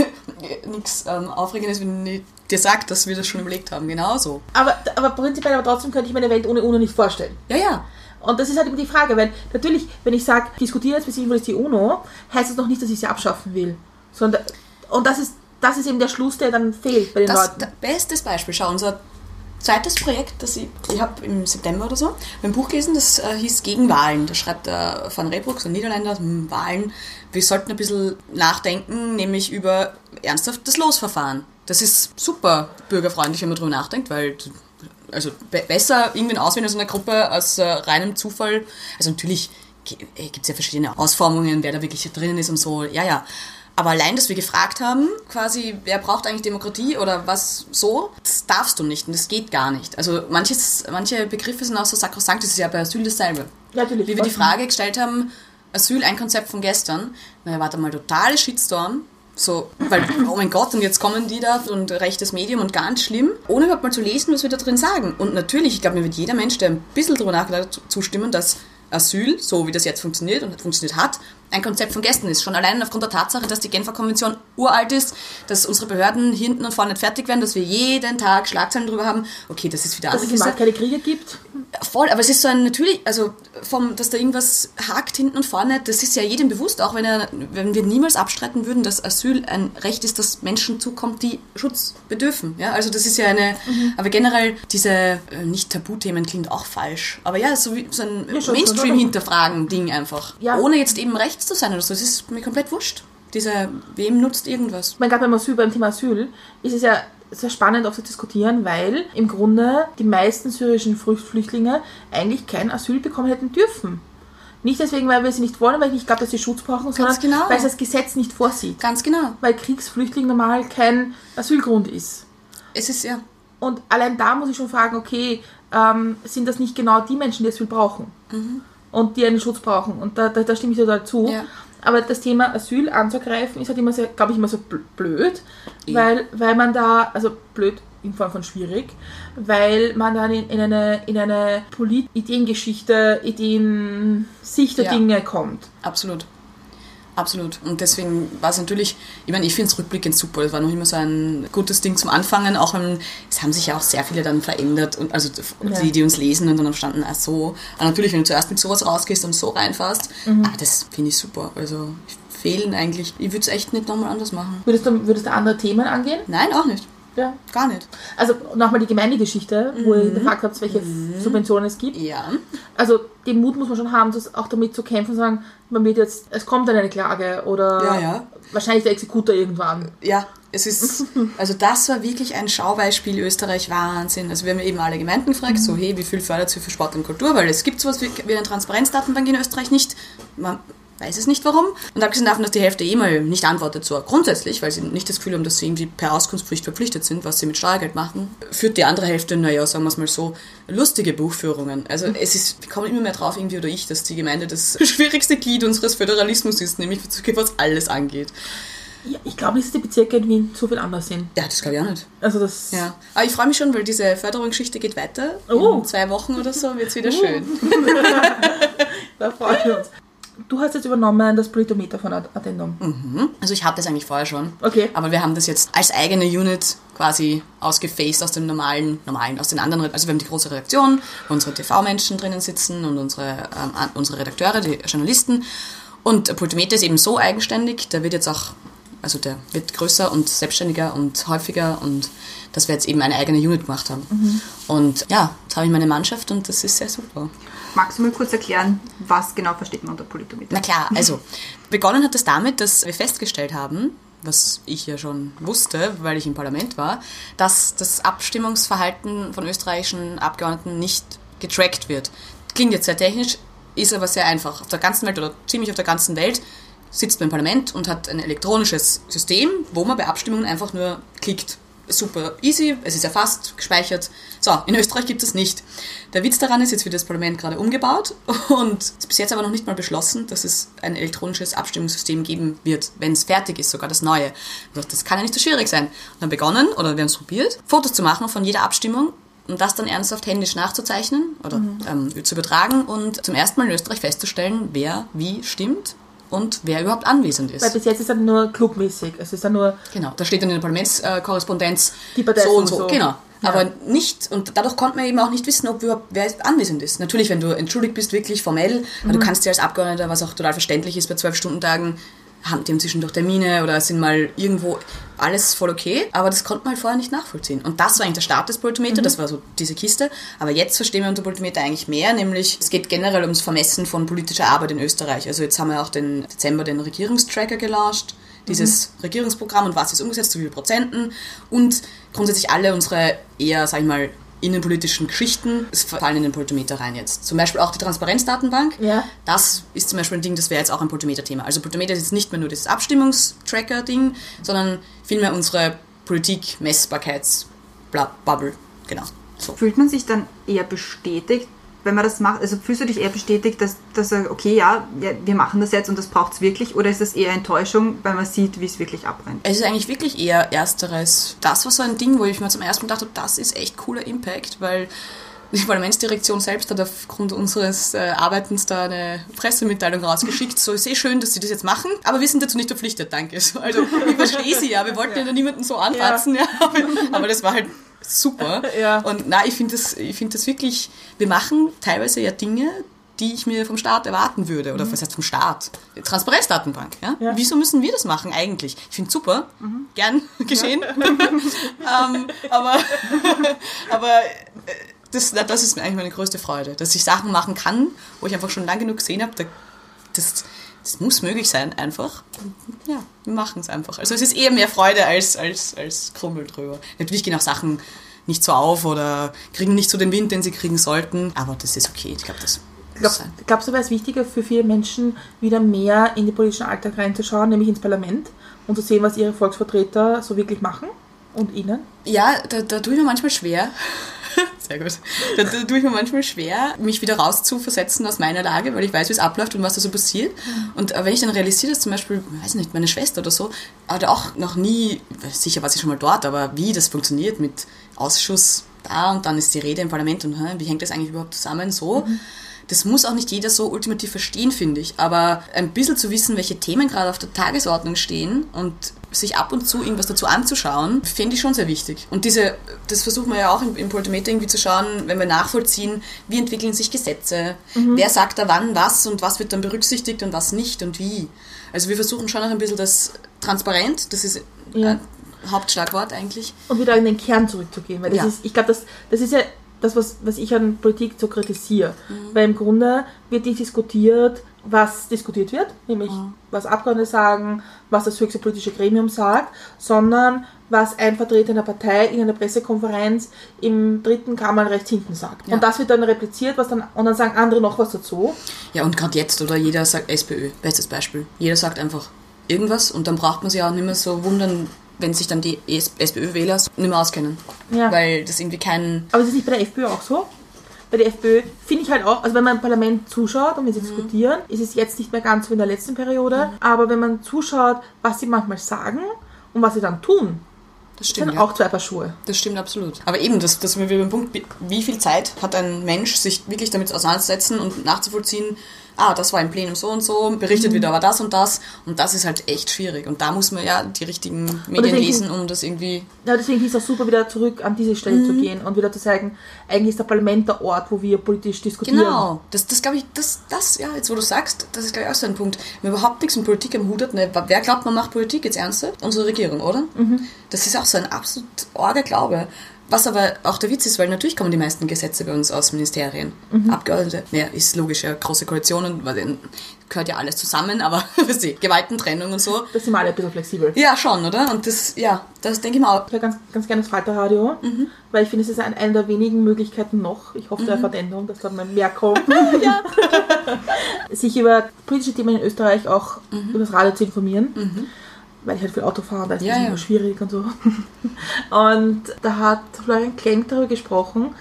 [laughs] nichts ähm, Aufregendes, wenn ich dir sagt, dass wir das schon überlegt haben. Genauso. aber, aber prinzipiell, aber trotzdem könnte ich mir eine Welt ohne UNO nicht vorstellen. Ja, ja. Und das ist halt immer die Frage, weil natürlich, wenn ich sage, diskutiere jetzt, wie sinnvoll ist die UNO, heißt das noch nicht, dass ich sie abschaffen will. Sondern, und das ist, das ist eben der Schluss, der dann fehlt bei den Das Leuten. das bestes Beispiel. Schau, unser zweites Projekt, das ich, ich habe im September oder so ein Buch gelesen, das äh, hieß Gegen Wahlen. Da schreibt der Van Reybrouck, so ein Niederländer, hm, Wahlen. Wir sollten ein bisschen nachdenken, nämlich über ernsthaft das Losverfahren. Das ist super bürgerfreundlich, wenn man drüber nachdenkt, weil also be besser irgendwen auswählen aus einer Gruppe aus äh, reinem Zufall. Also natürlich gibt es ja verschiedene Ausformungen, wer da wirklich drinnen ist und so. Ja, ja. Aber allein, dass wir gefragt haben, quasi, wer braucht eigentlich Demokratie oder was so, das darfst du nicht und das geht gar nicht. Also manches, manche Begriffe sind auch so sakrosankt, das ist ja bei Asyl dasselbe. Natürlich. Wie wir die Frage gestellt haben, Asyl, ein Konzept von gestern, naja, warte mal, totale Shitstorm. So, weil, oh mein Gott, und jetzt kommen die da und rechtes Medium und ganz schlimm, ohne überhaupt mal zu lesen, was wir da drin sagen. Und natürlich, ich glaube, mir wird jeder Mensch, der ein bisschen drüber nachgedacht hat, zustimmen, dass Asyl, so wie das jetzt funktioniert und funktioniert hat, ein Konzept von gestern ist. Schon allein aufgrund der Tatsache, dass die Genfer Konvention uralt ist, dass unsere Behörden hinten und vorne nicht fertig werden, dass wir jeden Tag Schlagzeilen drüber haben. Okay, das ist wieder Dass es keine Kriege gibt. Voll, aber es ist so ein natürlich, also vom, dass da irgendwas hakt hinten und vorne, das ist ja jedem bewusst, auch wenn, er, wenn wir niemals abstreiten würden, dass Asyl ein Recht ist, das Menschen zukommt, die Schutz bedürfen. Ja, also das ist ja eine, aber generell diese äh, nicht Tabuthemen klingt auch falsch, aber ja, so, wie, so ein Ja, schon, Mainstream schon. hinterfragen Ding einfach, Ja. ohne jetzt eben rechts zu sein oder so. Das ist mir komplett wurscht. Dieser, wem nutzt irgendwas? Meine, gerade beim Asyl, beim Thema Asyl, ist es ja sehr spannend auch zu diskutieren, weil im Grunde die meisten syrischen Flü- Flüchtlinge eigentlich kein Asyl bekommen hätten dürfen. Nicht deswegen, weil wir sie nicht wollen, weil ich nicht glaube, dass sie Schutz brauchen, sondern genau. weil es das Gesetz nicht vorsieht. Ganz genau. Weil Kriegsflüchtling normal kein Asylgrund ist. Es ist ja, Und allein da muss ich schon fragen, okay, ähm, sind das nicht genau die Menschen, die Asyl brauchen? Und die einen Schutz brauchen? Und da, da, da stimme ich total zu. Ja. Aber das Thema Asyl anzugreifen ist halt immer, sehr, glaube ich, immer so bl- blöd, weil, weil man da, also blöd in Form von schwierig, weil man dann in, in eine, in eine Polit Ideengeschichte, Ideensicht der Ja. Dinge kommt. Absolut. Absolut. Und deswegen war es natürlich, ich meine, ich finde es rückblickend super. Es war noch immer so ein gutes Ding zum Anfangen, auch wenn, es haben sich ja auch sehr viele dann verändert und also Ja. die, die uns lesen und dann verstanden, ach so. Aber natürlich, wenn du zuerst mit sowas rausgehst und so reinfährst, Mhm. ah, das finde ich super. Also fehlen eigentlich, ich würde es echt nicht nochmal anders machen. Würdest du, würdest du andere Themen angehen? Nein, auch nicht. Ja. Gar nicht. Also nochmal die Gemeindegeschichte, wo ihr gefragt habt, welche Subventionen es gibt. Ja. Also den Mut muss man schon haben, das auch damit zu kämpfen und sagen, man wird jetzt, es kommt dann eine Klage oder Ja, ja. wahrscheinlich der Exekutor irgendwann. Ja, es ist, [laughs] also das war wirklich ein Schaubeispiel Österreich, Wahnsinn. Also wir haben eben alle Gemeinden gefragt, so hey, wie viel fördert ihr für Sport und Kultur, weil es gibt sowas wie, wie eine Transparenzdatenbank in Österreich nicht. Man weiß es nicht warum. Und abgesehen davon, dass die Hälfte mal nicht antwortet, so grundsätzlich, weil sie nicht das Gefühl haben, dass sie irgendwie per Auskunftspflicht verpflichtet sind, was sie mit Steuergeld machen, führt die andere Hälfte, naja, sagen wir es mal so, lustige Buchführungen. Also es ist, wir kommen immer mehr drauf, irgendwie oder ich, dass die Gemeinde das [laughs] schwierigste Glied unseres Föderalismus ist, nämlich was alles angeht. Ja, ich glaube nicht, dass die Bezirke in Wien so viel anders sind. Ja, das glaube ich auch nicht. Also das... Ja, aber ich freue mich schon, weil diese Förderungsgeschichte geht weiter. Oh. In zwei Wochen oder so wird es wieder schön. [laughs] [laughs] Da freuen wir uns. Du hast jetzt übernommen das Politometer von Ad- Addendum. Also ich hatte es eigentlich vorher schon. Okay. Aber wir haben das jetzt als eigene Unit quasi ausgefaced aus dem normalen, normalen, aus den anderen. Also wir haben die große Redaktion, wo unsere TV-Menschen drinnen sitzen und unsere, ähm, unsere Redakteure, die Journalisten. Und Pultometer ist eben so eigenständig, der wird jetzt auch, also der wird größer und selbstständiger und häufiger und dass wir jetzt eben eine eigene Unit gemacht haben. Und ja, jetzt habe ich meine Mannschaft und das ist sehr super. Magst du mal kurz erklären, was genau versteht man unter Politometer? Na klar, also begonnen hat es damit, dass wir festgestellt haben, was ich ja schon wusste, weil ich im Parlament war, dass das Abstimmungsverhalten von österreichischen Abgeordneten nicht getrackt wird. Klingt jetzt sehr technisch, ist aber sehr einfach. Auf der ganzen Welt oder ziemlich auf der ganzen Welt sitzt man im Parlament und hat ein elektronisches System, wo man bei Abstimmungen einfach nur klickt. Super easy, es ist erfasst, gespeichert. So, in Österreich gibt es nicht. Der Witz daran ist, jetzt wird das Parlament gerade umgebaut [laughs] und ist bis jetzt aber noch nicht mal beschlossen, dass es ein elektronisches Abstimmungssystem geben wird, wenn es fertig ist, sogar das neue. Dachte, Das kann ja nicht so schwierig sein. Und dann begonnen, oder wir haben es probiert, Fotos zu machen von jeder Abstimmung und das dann ernsthaft händisch nachzuzeichnen oder ähm, zu übertragen und zum ersten Mal in Österreich festzustellen, wer wie stimmt und wer überhaupt anwesend ist. Weil bis jetzt ist das nur clubmäßig. Es ist dann nur... Genau, da steht dann in der Parlamentskorrespondenz Die Partei so und so. so. Genau. Ja. Aber nicht, und dadurch konnte man eben auch nicht wissen, ob überhaupt wer anwesend ist. Natürlich, wenn du entschuldigt bist, wirklich formell, aber Mhm. du kannst ja als Abgeordneter, was auch total verständlich ist bei zwölf Stundentagen, haben die haben zwischendurch Termine oder sind mal irgendwo, alles voll okay, aber das konnte man halt vorher nicht nachvollziehen. Und das war eigentlich der Start des Politometer, das war so diese Kiste. Aber jetzt verstehen wir unter Politometer eigentlich mehr, nämlich es geht generell ums Vermessen von politischer Arbeit in Österreich. Also jetzt haben wir auch den Dezember den Regierungstracker gelauncht, dieses Regierungsprogramm und was ist umgesetzt, zu wie viel Prozenten und grundsätzlich alle unsere eher, sag ich mal, innenpolitischen Geschichten es fallen in den Politometer rein jetzt. Zum Beispiel auch die Transparenzdatenbank. Ja. Das ist zum Beispiel ein Ding, das wäre jetzt auch ein Politometer-Thema. Also Politometer ist jetzt nicht mehr nur dieses Abstimmungstracker-Ding, sondern vielmehr unsere Politik-Messbarkeits-Bubble. Genau. So. Fühlt man sich dann eher bestätigt, wenn man das macht? Also fühlst du dich eher bestätigt, dass, dass er, okay, ja, ja, wir machen das jetzt und das braucht es wirklich? Oder ist das eher Enttäuschung, weil man sieht, wie es wirklich abbrennt? Es ist eigentlich wirklich eher Ersteres. Das war so ein Ding, wo ich mir zum ersten Mal dachte, das ist echt cooler Impact, weil [laughs] die Parlamentsdirektion selbst hat aufgrund unseres äh, Arbeitens da eine Pressemitteilung rausgeschickt. So, sehr schön, dass sie das jetzt machen, aber wir sind dazu nicht verpflichtet, danke. So, Also, ich verstehe sie ja, wir wollten ja, niemanden so anratzen, ja. aber, aber das war halt super. [laughs] Ja. Und na, ich finde das, ich finde das wirklich, wir machen teilweise ja Dinge, die ich mir vom Staat erwarten würde. Oder was heißt vom Staat? Transparenzdatenbank. Ja? Ja. Wieso müssen wir das machen eigentlich? Ich finde super, gern geschehen. [laughs] ähm, aber [laughs] aber äh, das, das ist eigentlich meine größte Freude, dass ich Sachen machen kann, wo ich einfach schon lang genug gesehen habe, da, das, das muss möglich sein einfach. Ja, wir machen es einfach. Also es ist eher mehr Freude als, als, als Krummel drüber. Natürlich gehen auch Sachen nicht so auf oder kriegen nicht so den Wind, den sie kriegen sollten, aber das ist okay. Ich glaube, das Glaub, sein. glaubst du, wäre es wichtiger für viele Menschen, wieder mehr in den politischen Alltag reinzuschauen, nämlich ins Parlament und zu sehen, was ihre Volksvertreter so wirklich machen und ihnen? Ja, da, da tue ich mir manchmal schwer. Sehr gut. Da, da tue ich mir manchmal schwer, mich wieder rauszuversetzen aus meiner Lage, weil ich weiß, wie es abläuft und was da so passiert. Und äh, wenn ich dann realisiere, dass zum Beispiel, weiß nicht, meine Schwester oder so, hat auch noch nie, sicher war sie schon mal dort, aber wie das funktioniert mit Ausschuss da und dann ist die Rede im Parlament und wie hängt das eigentlich überhaupt zusammen so. Das muss auch nicht jeder so ultimativ verstehen, finde ich. Aber ein bisschen zu wissen, welche Themen gerade auf der Tagesordnung stehen und sich ab und zu irgendwas dazu anzuschauen, finde ich schon sehr wichtig. Und diese, das versuchen wir ja auch im, im Politimeter irgendwie zu schauen, wenn wir nachvollziehen, wie entwickeln sich Gesetze, wer sagt da wann was und was wird dann berücksichtigt und was nicht und wie. Also wir versuchen schon auch ein bisschen das transparent, das ist Ja. ein Hauptschlagwort eigentlich. Und wieder in den Kern zurückzugehen. Weil das Ja. ist, ich glaube, das, das ist ja das, was, was ich an Politik so kritisiere. Weil im Grunde wird nicht diskutiert, was diskutiert wird, nämlich was Abgeordnete sagen, was das höchste politische Gremium sagt, sondern was ein Vertreter einer Partei in einer Pressekonferenz im dritten Kammer rechts hinten sagt. Ja. Und das wird dann repliziert, was dann, und dann sagen andere noch was dazu. Ja, und gerade jetzt, oder jeder sagt SPÖ, bestes Beispiel. Jeder sagt einfach irgendwas und dann braucht man sich auch nicht mehr so wundern, wenn sich dann die SPÖ-Wähler nicht mehr auskennen. Ja. Weil das irgendwie kein. Aber ist es nicht bei der FPÖ auch so? Bei der FPÖ finde ich halt auch, also wenn man im Parlament zuschaut und wenn sie diskutieren, ist es jetzt nicht mehr ganz so wie in der letzten Periode. Aber wenn man zuschaut, was sie manchmal sagen und was sie dann tun, Das stimmt. Ja. auch zwei Paar Schuhe. Das stimmt absolut. Aber eben, das, das sind wir beim Punkt, wie viel Zeit hat ein Mensch, sich wirklich damit auseinanderzusetzen und nachzuvollziehen, ah, das war im Plenum so und so, berichtet wieder aber das und das. Und das ist halt echt schwierig. Und da muss man ja die richtigen Medien deswegen- lesen, um das irgendwie. Ja, deswegen ist es auch super, wieder zurück an diese Stelle Mhm. zu gehen und wieder zu sagen, eigentlich ist der Parlament der Ort, wo wir politisch diskutieren. Genau. Das, das glaube ich, das, das, ja, jetzt wo du sagst, das ist, glaube ich, auch so ein Punkt. Wenn man überhaupt nichts mit Politik am Hut hat, ne, wer glaubt, man macht Politik jetzt ernsthaft? Unsere Regierung, oder? Das ist auch so ein absolut arger Glaube. Was aber auch der Witz ist, weil natürlich kommen die meisten Gesetze bei uns aus Ministerien. Abgeordnete, naja, ist logisch, ja, große Koalitionen, weil dann gehört ja alles zusammen, aber [laughs] weißt du, Gewaltentrennung und so. Da sind wir alle ein bisschen flexibel. Ja, schon, oder? Und das, ja, das denke ich mir auch. Ich höre ganz, ganz gerne das Falterradio, weil ich finde, es ist ein, eine der wenigen Möglichkeiten noch, ich hoffe, da erfahrt Änderung, dass da mal mehr kommt, [laughs] [laughs] sich über politische Themen in Österreich auch über das Radio zu informieren, weil ich halt viel Auto fahre, da ist Ja, das ja. immer schwierig und so. [laughs] Und da hat Florian Klenk darüber gesprochen,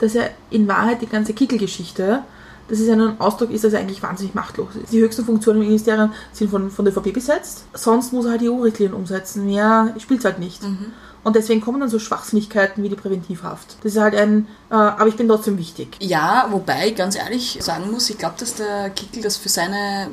dass er in Wahrheit die ganze Kickel-Geschichte, dass es ja nur ein Ausdruck ist, dass er eigentlich wahnsinnig machtlos ist. Die höchsten Funktionen im Ministerium sind von, von der ÖVP besetzt. Sonst muss er halt die EU-Richtlinien umsetzen. Mehr spielt es halt nicht. Und deswegen kommen dann so Schwachsinnigkeiten wie die Präventivhaft. Das ist halt ein, äh, aber ich bin trotzdem wichtig. Ja, wobei ich ganz ehrlich sagen muss, ich glaube, dass der Kickel das für seine,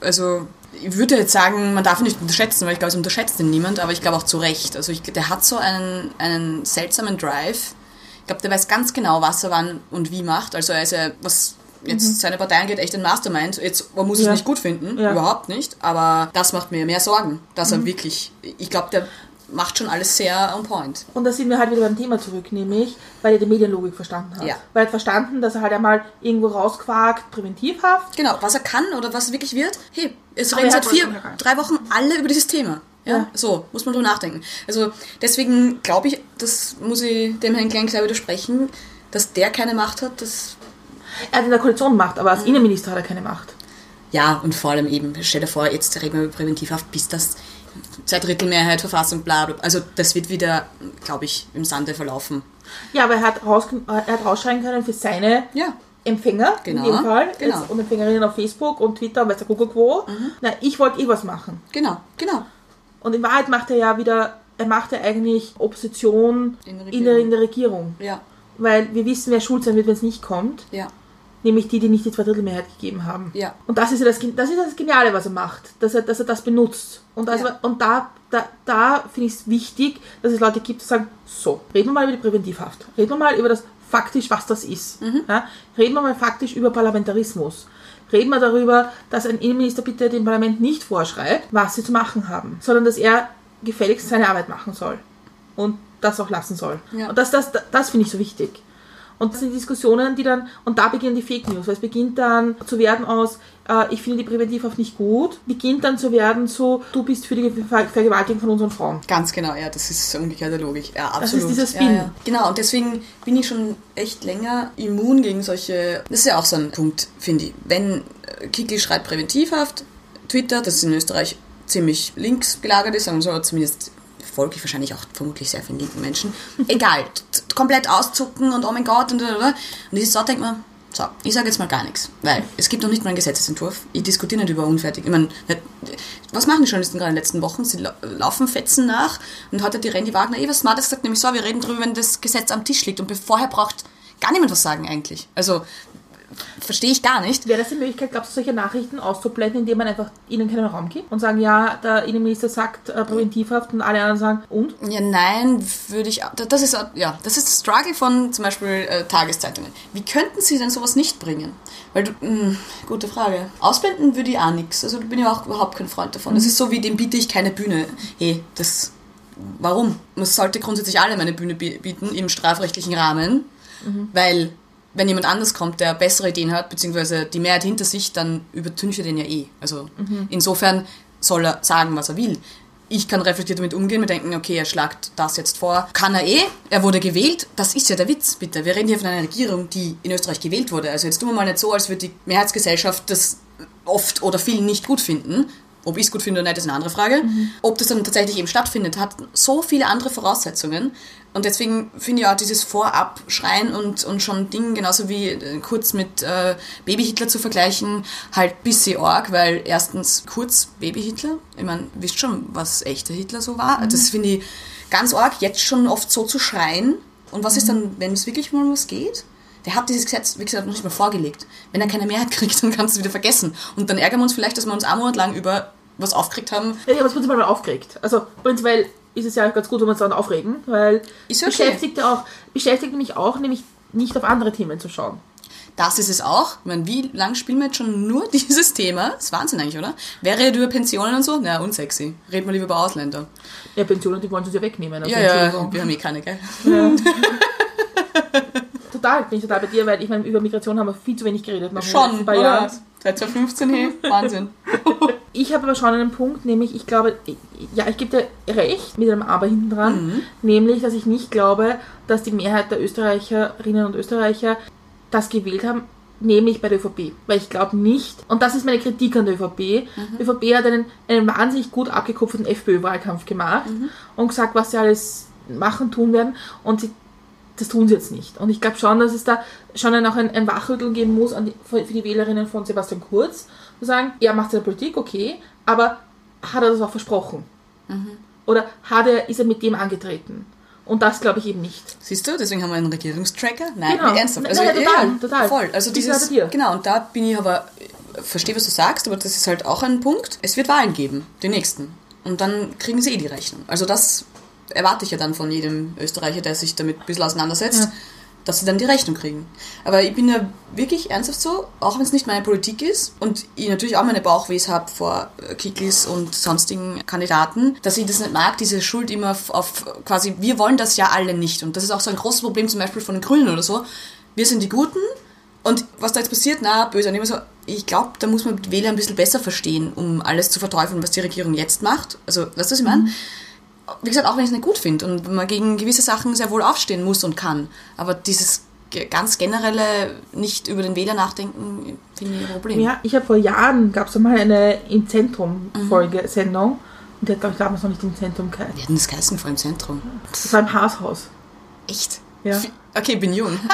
also ich würde jetzt sagen, man darf ihn nicht unterschätzen, weil ich glaube, es unterschätzt ihn niemand, aber ich glaube auch zu Recht. Also ich, der hat so einen, einen seltsamen Drive. Ich glaube, der weiß ganz genau, was er wann und wie macht. Also er ist ja, was jetzt seine Partei angeht, echt ein Mastermind. Jetzt, man muss es Ja. nicht gut finden, Ja. überhaupt nicht, aber das macht mir mehr Sorgen, dass er wirklich, ich glaube, der macht schon alles sehr on point. Und da sind wir halt wieder beim Thema zurück, nämlich, weil er die Medienlogik verstanden hat. Ja. Weil er hat verstanden, dass er halt einmal irgendwo rausquakt, Präventivhaft. Genau, was er kann oder was wirklich wird, hey, es reden seit vier, drei Wochen alle über dieses Thema. Ja, Ja. so, muss man drüber nachdenken. Also deswegen glaube ich, das muss ich dem Herrn Klein gleich widersprechen, dass der keine Macht hat, das Er hat in der Koalition Macht, aber Mhm. als Innenminister hat er keine Macht. ja, und vor allem eben, stell dir vor, jetzt reden wir über Präventivhaft, bis das Zweidrittelmehrheit, Verfassung, bla, bla. Also das wird wieder, glaube ich, im Sande verlaufen. Ja, aber er hat, raus, er hat rausschreiben können für seine Ja, Empfänger, Genau, in dem Fall, genau. und Empfängerinnen auf Facebook und Twitter und weiß der Kuckuck wo. Na, ich wollte eh was machen. genau, genau. Und in Wahrheit macht er ja wieder, er macht ja eigentlich Opposition In der in der, in der Regierung. Ja, Weil wir wissen, wer schuld sein wird, wenn es nicht kommt. ja. Nämlich die, die nicht die Zweidrittelmehrheit gegeben haben. Ja. Und das ist ja das, das, ist das Geniale, was er macht, dass er, dass er das benutzt. Und, also, Ja. und da, da, da finde ich es wichtig, dass es Leute gibt, die sagen, so, reden wir mal über die Präventivhaft. Reden wir mal über das faktisch, was das ist. Mhm. Ja? Reden wir mal faktisch über Parlamentarismus. Reden wir darüber, dass ein Innenminister bitte dem Parlament nicht vorschreibt, was sie zu machen haben, sondern dass er gefälligst seine Arbeit machen soll und das auch lassen soll. Ja. Und das, das, das, das finde ich so wichtig. Und das sind Diskussionen, die dann, und da beginnen die Fake News, weil es beginnt dann zu werden aus, äh, ich finde die Präventivhaft nicht gut, beginnt dann zu werden zu, du bist für die Ver Vergewaltigung von unseren Frauen. Ganz genau, ja, das ist umgekehrte Logik. Ja, Das absolut. ist dieser Spin. Ja, ja. Genau, und deswegen bin ich schon echt länger immun gegen solche. Das ist ja auch so ein Punkt, finde ich. Wenn äh, Kiki schreibt Präventivhaft, Twitter, das in Österreich ziemlich links gelagert ist, sagen wir so, zumindest folge ich wahrscheinlich auch vermutlich sehr vielen linken Menschen. Egal, komplett auszucken und oh mein Gott und und und dieses so denkt man, so, ich sage jetzt mal gar nichts, weil es gibt noch nicht mal einen Gesetzesentwurf. Ich diskutiere nicht über unfertig. Ich meine, was machen die Journalisten gerade in den letzten Wochen? Sie lau- laufen Fetzen nach und heute hat die Randy Wagner eh was Smartes gesagt, nämlich so, wir reden drüber, wenn das Gesetz am Tisch liegt und vorher braucht gar niemand was sagen eigentlich. Also, verstehe ich gar nicht. Wäre das die Möglichkeit, glaubst du, solche Nachrichten auszublenden, indem man einfach ihnen keinen Raum gibt und sagen, ja, der Innenminister sagt äh, Präventivhaft und alle anderen sagen, und? Ja, nein, würde ich. Das ist ja, das ist das Struggle von zum Beispiel äh, Tageszeitungen. Wie könnten sie denn sowas nicht bringen? Weil du, mh, gute Frage. Ausblenden würde ich auch nichts. Also bin ich auch überhaupt kein Freund davon. Das ist so wie dem biete ich keine Bühne. Hey, das. Warum? Man sollte grundsätzlich alle eine Bühne bi- bieten im strafrechtlichen Rahmen, weil wenn jemand anders kommt, der bessere Ideen hat, beziehungsweise die Mehrheit hinter sich, dann übertüncht er den ja eh. Also insofern soll er sagen, was er will. Ich kann reflektiert damit umgehen, mir denken, okay, er schlagt das jetzt vor. Kann er eh, er wurde gewählt. Das ist ja der Witz, bitte. Wir reden hier von einer Regierung, die in Österreich gewählt wurde. Also jetzt tun wir mal nicht so, als würde die Mehrheitsgesellschaft das oft oder viel nicht gut finden. Ob ich es gut finde oder nicht, ist eine andere Frage. Ob das dann tatsächlich eben stattfindet, hat so viele andere Voraussetzungen. Und deswegen finde ich auch dieses Vorabschreien und, und schon Ding, genauso wie äh, kurz mit äh, Baby-Hitler zu vergleichen, halt bisschen arg, weil erstens kurz Baby-Hitler, ich meine, wisst schon, was echter Hitler so war. Das finde ich ganz arg, jetzt schon oft so zu schreien. Und was ist dann, wenn es wirklich mal um was geht? Der hat dieses Gesetz, wie gesagt, noch nicht mal vorgelegt. Wenn er keine Mehrheit [laughs] kriegt, dann kannst du es wieder vergessen. Und dann ärgern wir uns vielleicht, dass wir uns einen Monat lang über was aufgeregt haben. Ja, aber es prinzipiell mal aufgeregt. Also prinzipiell ist es ja ganz gut, wenn wir uns dann aufregen, weil Ist ja okay. beschäftigt, ja auch, beschäftigt mich auch, nämlich nicht auf andere Themen zu schauen. Das ist es auch. Ich meine, wie lange spielen wir jetzt schon nur [laughs] dieses Thema? Das ist Wahnsinn eigentlich, oder? Wäre über Pensionen und so? Na, unsexy. Reden wir lieber über Ausländer. Ja, Pensionen, die wollen sie ja wegnehmen. Also Ja, ja, wir haben eh keine, gell? [laughs] Total, bin ich total bei dir, weil ich meine, über Migration haben wir viel zu wenig geredet. Noch Schon, oder? Jahren. Seit 2015, hey, Wahnsinn. [laughs] Ich habe aber schon einen Punkt, nämlich ich glaube, ja, ich gebe dir recht mit einem Aber hinten dran, Mhm. nämlich, dass ich nicht glaube, dass die Mehrheit der Österreicherinnen und Österreicher das gewählt haben, nämlich bei der ÖVP. Weil ich glaube nicht, und das ist meine Kritik an der ÖVP, Mhm. die ÖVP hat einen, einen wahnsinnig gut abgekupferten FPÖ-Wahlkampf gemacht Mhm. und gesagt, was sie alles machen, tun werden und sie das tun sie jetzt nicht. Und ich glaube schon, dass es da schon auch ein, ein Wachrütteln geben muss die, für die Wählerinnen von Sebastian Kurz, zu sagen, er macht seine Politik, okay, aber hat er das auch versprochen? Oder hat er, ist er mit dem angetreten? Und das glaube ich eben nicht. Siehst du, deswegen haben wir einen Regierungstracker. Nein, Genau. ernsthaft. Nein, nein, total, total. Voll. Also dieses, genau, und da bin ich aber, verstehe, was du sagst, aber das ist halt auch ein Punkt. Es wird Wahlen geben, die nächsten. Und dann kriegen sie eh die Rechnung. Also das erwarte ich ja dann von jedem Österreicher, der sich damit ein bisschen auseinandersetzt, Ja. dass sie dann die Rechnung kriegen. Aber ich bin ja wirklich ernsthaft so, auch wenn es nicht meine Politik ist und ich natürlich auch meine Bauchwehs habe vor äh, Kiklis und sonstigen Kandidaten, dass ich das nicht mag, diese Schuld immer auf, auf quasi, wir wollen das ja alle nicht. Und das ist auch so ein großes Problem zum Beispiel von den Grünen oder so. Wir sind die Guten und was da jetzt passiert, na, böse. Immer so, ich glaube, da muss man die Wähler ein bisschen besser verstehen, um alles zu verteufeln, was die Regierung jetzt macht. Also, weißt du, was ich meine? Wie gesagt, auch wenn ich es nicht gut finde und man gegen gewisse Sachen sehr wohl aufstehen muss und kann. Aber dieses ganz generelle nicht über den Wähler nachdenken, finde ich ein Problem. Ja, ich habe vor Jahren, gab es einmal eine im Zentrum-Folge, Sendung, und die hat, glaube ich, damals noch nicht im Zentrum geheißen. Wir hatten das geheißen vor im Zentrum. Das war im Haashaus. Echt? Ja. Okay, bin jung. [laughs]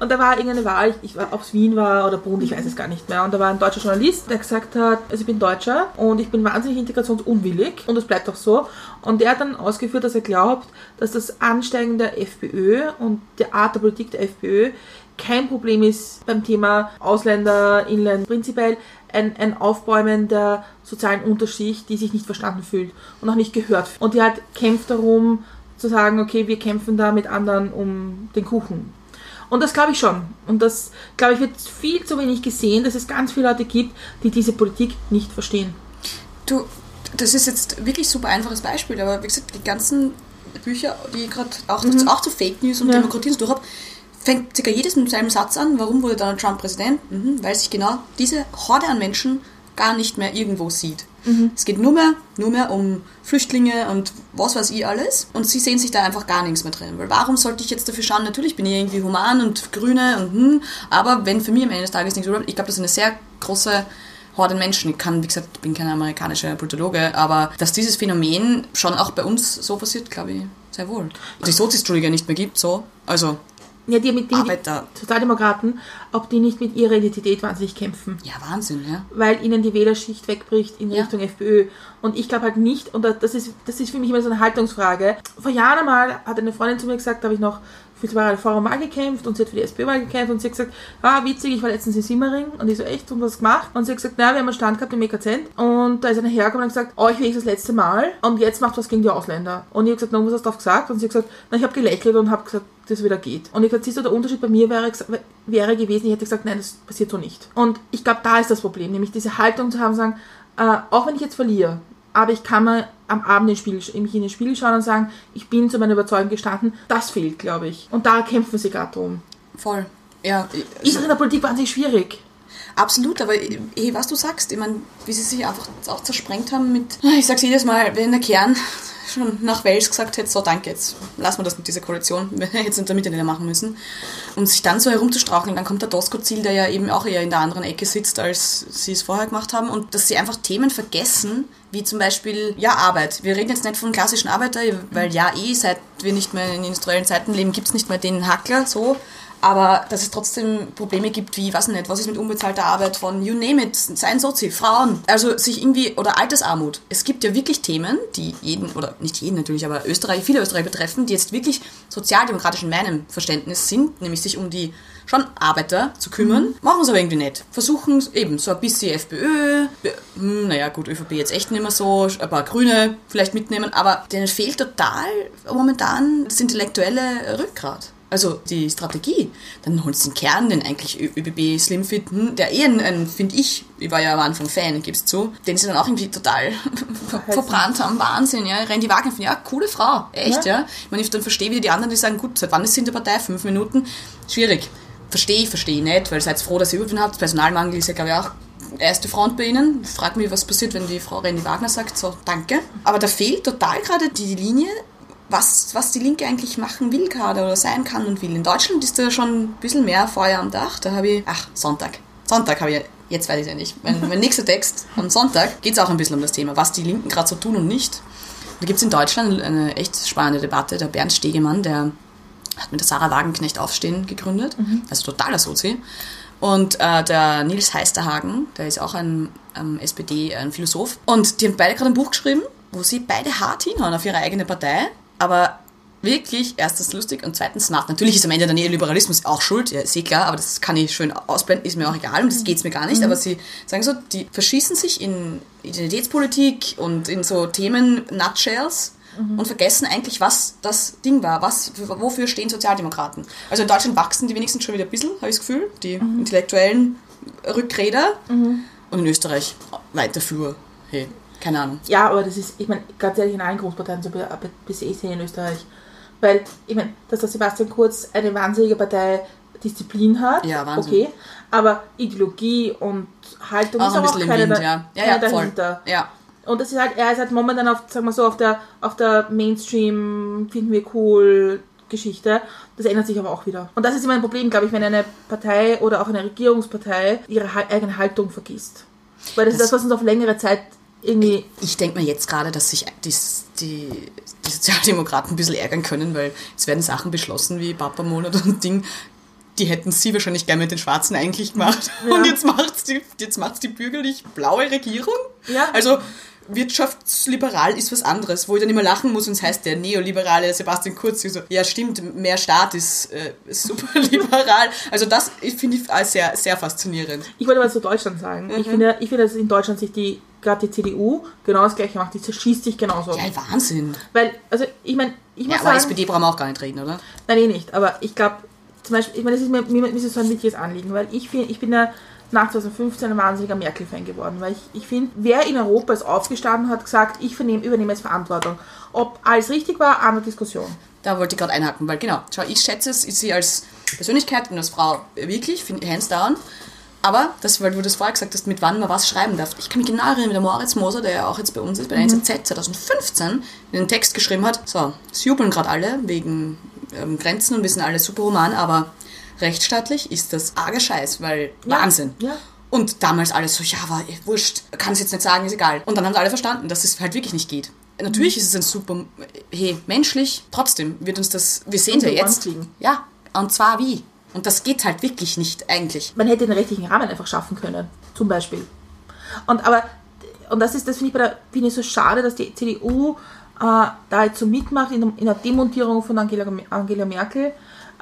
Und da war irgendeine Wahl, ich war, ob es Wien war oder Bund, ich weiß es gar nicht mehr. Und da war ein deutscher Journalist, der gesagt hat, also ich bin Deutscher und ich bin wahnsinnig integrationsunwillig und das bleibt auch so. Und der hat dann ausgeführt, dass er glaubt, dass das Ansteigen der FPÖ und der Art der Politik der FPÖ kein Problem ist beim Thema Ausländer, Inland, prinzipiell ein, ein Aufbäumen der sozialen Unterschicht, die sich nicht verstanden fühlt und auch nicht gehört. Und die halt kämpft darum, zu sagen, okay, wir kämpfen da mit anderen um den Kuchen. Und das glaube ich schon. Und das, glaube ich, wird viel zu wenig gesehen, dass es ganz viele Leute gibt, die diese Politik nicht verstehen. Du, das ist jetzt wirklich super einfaches Beispiel, aber wie gesagt, die ganzen Bücher, die ich gerade auch, auch zu Fake News und Ja. Demokratie durch habe, fängt circa jedes mit seinem Satz an, warum wurde Donald Trump Präsident? Mhm, weil sich genau diese Horde an Menschen gar nicht mehr irgendwo sieht. Es geht nur mehr, nur mehr um Flüchtlinge und was weiß ich alles. Und sie sehen sich da einfach gar nichts mehr drin. Weil warum sollte ich jetzt dafür schauen? Natürlich bin ich irgendwie human und grüne und hm, aber wenn für mich am Ende des Tages nichts überbleibt, ich glaube, das ist eine sehr große Horde Menschen. Ich kann, wie gesagt, ich bin kein amerikanischer Politologe, aber dass dieses Phänomen schon auch bei uns so passiert, glaube ich, sehr wohl. Die Sozis-Entschuldige nicht mehr gibt, so. Also, Ja, die mit Arbeiter. Sozialdemokraten, ob die nicht mit ihrer Identität wahnsinnig kämpfen. Ja, Wahnsinn, ja. weil ihnen die Wählerschicht wegbricht in Ja. Richtung FPÖ. Und ich glaube halt nicht, und das ist, das ist für mich immer so eine Haltungsfrage. Vor Jahren einmal hat eine Freundin zu mir gesagt, da habe ich noch für zwei Jahre Vorwahl gekämpft und sie hat für die SPÖ-Wahl gekämpft und sie hat gesagt, ah, witzig, ich war letztens in Simmering und ich so, echt, und was gemacht? Und sie hat gesagt, na, wir haben einen Stand gehabt im EKZ und da ist eine hergekommen und hat gesagt, oh, ich will das letzte Mal und jetzt macht was gegen die Ausländer. Und ich habe gesagt, na, was hast du drauf gesagt? Und sie hat gesagt, na, ich habe gelächelt und habe gesagt, das wieder geht. Und ich gesagt, siehst du, der Unterschied bei mir wäre, wäre gewesen, ich hätte gesagt, nein, das passiert so nicht. Und ich glaube, da ist das Problem, nämlich diese Haltung zu haben, sagen, äh, auch wenn ich jetzt verliere, aber ich kann mal am Abend in mich in den Spiegel schauen und sagen, ich bin zu meiner Überzeugung gestanden. Das fehlt, glaube ich. Und da kämpfen sie gerade drum. Voll. Ja, Ist in der Politik wahnsinnig schwierig. Absolut, aber eh, was du sagst, ich meine, wie sie sich einfach auch zersprengt haben mit, ich sag's jedes Mal, wenn der Kern schon nach Wales gesagt hätte, so danke, jetzt lassen wir das mit dieser Koalition, [laughs] wir hätten es damit nicht machen müssen. Und sich dann so herumzustraucheln, dann kommt der Tosco-Ziel, der ja eben auch eher in der anderen Ecke sitzt, als sie es vorher gemacht haben. Und dass sie einfach Themen vergessen, wie zum Beispiel, ja, Arbeit. Wir reden jetzt nicht von klassischen Arbeiter, weil ja eh, seit wir nicht mehr in industriellen Zeiten leben, gibt's nicht mehr den Hackler, so. Aber dass es trotzdem Probleme gibt, wie, weiß nicht, was ist mit unbezahlter Arbeit von you name it, seien Sozi, Frauen. Also sich irgendwie, oder Altersarmut. Es gibt ja wirklich Themen, die jeden, oder nicht jeden natürlich, aber Österreich, viele Österreicher betreffen, die jetzt wirklich sozialdemokratisch in meinem Verständnis sind, nämlich sich um die schon Arbeiter zu kümmern, machen es aber irgendwie nicht. Versuchen eben so ein bisschen FPÖ, hm, naja gut, ÖVP jetzt echt nicht mehr so, ein paar Grüne vielleicht mitnehmen, aber denen fehlt total momentan das intellektuelle Rückgrat. Also die Strategie. Dann holst du den Kern, den eigentlich ÖBB Slimfit, hm, der eh ein, ein finde ich, ich war ja am Anfang Fan, gib's zu, den sie dann auch irgendwie total [laughs] ver- verbrannt haben. Wahnsinn, ja. Die Wagen ja, coole Frau. Echt, ja. Ich meine, ich dann verstehe wieder die anderen, die sagen, gut, seit wann ist sie in der Partei? Fünf Minuten? Schwierig. Verstehe ich, verstehe ich nicht, weil seid froh, dass ihr Überblick habt. Personalmangel ist ja, glaube ich, auch erste Front bei Ihnen. Ich frag mich, was passiert, wenn die Frau Renny Wagner sagt, so, danke. Aber da fehlt total gerade die Linie, was, was die Linke eigentlich machen will gerade oder sein kann und will. In Deutschland ist da schon ein bisschen mehr Feuer am Dach. Da habe ich, ach, Sonntag. Sonntag habe ich, jetzt weiß ich ja nicht. Mein, mein nächster Text am Sonntag geht es auch ein bisschen um das Thema, was die Linken gerade so tun und nicht. Da gibt es in Deutschland eine echt spannende Debatte. Der Bernd Stegemann, der hat mit der Sarah Wagenknecht Aufstehen gegründet, also totaler Sozi. Und äh, der Nils Heisterhagen, der ist auch ein ähm, SPD, ein Philosoph. Und die haben beide gerade ein Buch geschrieben, wo sie beide hart hinhauen auf ihre eigene Partei. Aber wirklich, erstens lustig und zweitens nach. Natürlich ist am Ende der Neoliberalismus auch schuld, ja, ist eh klar, aber das kann ich schön ausblenden, ist mir auch egal und das geht's mir gar nicht. Aber sie sagen so, die verschießen sich in Identitätspolitik und in so Themen Nutshells und vergessen eigentlich, was das Ding war. Was, wofür stehen Sozialdemokraten? Also in Deutschland wachsen die wenigstens schon wieder ein bisschen, habe ich das Gefühl, die intellektuellen Rückräder. Und in Österreich weiter Flur. Hey, keine Ahnung. Ja, aber das ist, ich meine, ganz ehrlich, in allen Großparteien so bis bis eh in Österreich. Weil, ich meine, dass der Sebastian Kurz eine wahnsinnige Partei Disziplin hat, Ja, Wahnsinn. okay, aber Ideologie und Haltung Auch ist ein auch keine, Wind, da- ja. Ja, ja, voll. dahinter. Ja. Und das ist halt, er ist halt momentan auf, sagen wir so, auf der, auf der Mainstream, finden wir cool Geschichte. Das ändert sich aber auch wieder. Und das ist immer ein Problem, glaube ich, wenn eine Partei oder auch eine Regierungspartei ihre eigene Haltung vergisst. Weil das, ist Das- das, was uns auf längere Zeit irgendwie Ich denke mir jetzt gerade, dass sich die, die, die Sozialdemokraten ein bisschen ärgern können, weil es werden Sachen beschlossen wie Papa-Monat und Ding. die hätten sie wahrscheinlich gern mit den Schwarzen eigentlich gemacht. Und jetzt macht's die, jetzt macht's die bürgerlich-blaue Regierung. Ja. Also, wirtschaftsliberal ist was anderes, wo ich dann immer lachen muss und es heißt der neoliberale Sebastian Kurz. Ich so, ja, stimmt, mehr Staat ist äh, super [laughs] liberal. Also das ich finde ich als sehr, sehr faszinierend. Ich wollte was zu Deutschland sagen. Ich finde, ich finde, dass in Deutschland sich die, gerade die CDU, genau das gleiche macht. Die zerschießt sich genauso. Ja, Wahnsinn. Weil, also, ich meine, ich muss Ja, aber sagen, SPD brauchen wir auch gar nicht reden, oder? nein, eh nicht, aber ich glaube, zum Beispiel, ich meine, das ist mir, mir, ist so ein wichtiges Anliegen, weil ich, find, ich bin ja nach 2015 ein wahnsinniger Merkel-Fan geworden, weil ich, ich finde, wer in Europa ist aufgestanden und hat gesagt, ich vernehm, übernehme jetzt Verantwortung. Ob alles richtig war, andere Diskussion. Da wollte ich gerade einhaken, weil genau, schau, ich schätze es, ich sie als Persönlichkeit und als Frau wirklich, finde hands down. Aber, das, weil du das vorher gesagt hast, mit wann man was schreiben darf. Ich kann mich genau erinnern, wie der Moritz Moser, der ja auch jetzt bei uns ist, bei der NZZ 2015, einen Text geschrieben hat. So, es jubeln gerade alle wegen ähm, Grenzen und wir sind alle super human, aber rechtsstaatlich ist das arger Scheiß, weil Wahnsinn. ja. Und damals alles so, ja, aber eh, wurscht, kann es jetzt nicht sagen, ist egal. Und dann haben sie alle verstanden, dass es halt wirklich nicht geht. Natürlich ist es ein super, hey, menschlich, trotzdem wird uns das, wir sehen Um ja jetzt. Ja, und zwar wie? Und das geht halt wirklich nicht eigentlich. Man hätte den rechtlichen Rahmen einfach schaffen können, zum Beispiel. Und aber, und das ist, das finde ich, bei der- finde ich so schade, dass die CDU äh, da jetzt so mitmacht in, in der Demontierung von Angela, Angela Merkel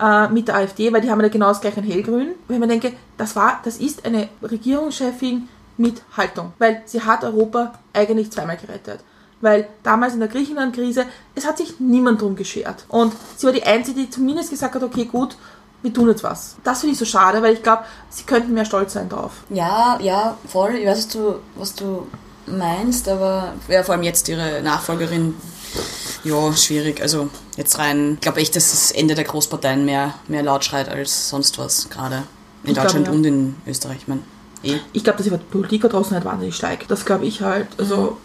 äh, mit der AfD, weil die haben ja genau das gleiche in Hellgrün. Wenn man denke, das war, das ist eine Regierungschefin mit Haltung, weil sie hat Europa eigentlich zweimal gerettet. Weil damals in der Griechenland-Krise, es hat sich niemand drum geschert. Und sie war die Einzige, die zumindest gesagt hat, okay, gut, wir tun jetzt was. Das finde ich so schade, weil ich glaube, sie könnten mehr stolz sein drauf. Ja, ja, voll. Ich weiß, was du, was du meinst, aber ja, vor allem jetzt ihre Nachfolgerin, ja, schwierig. Also jetzt rein, ich glaube echt, dass das Ende der Großparteien mehr, mehr laut schreit als sonst was, gerade in Ich Deutschland ja. und in Österreich. Ich meine, eh, Ich glaube, dass die Politik da draußen halt wahnsinnig steigt. Das glaube ich halt. Also,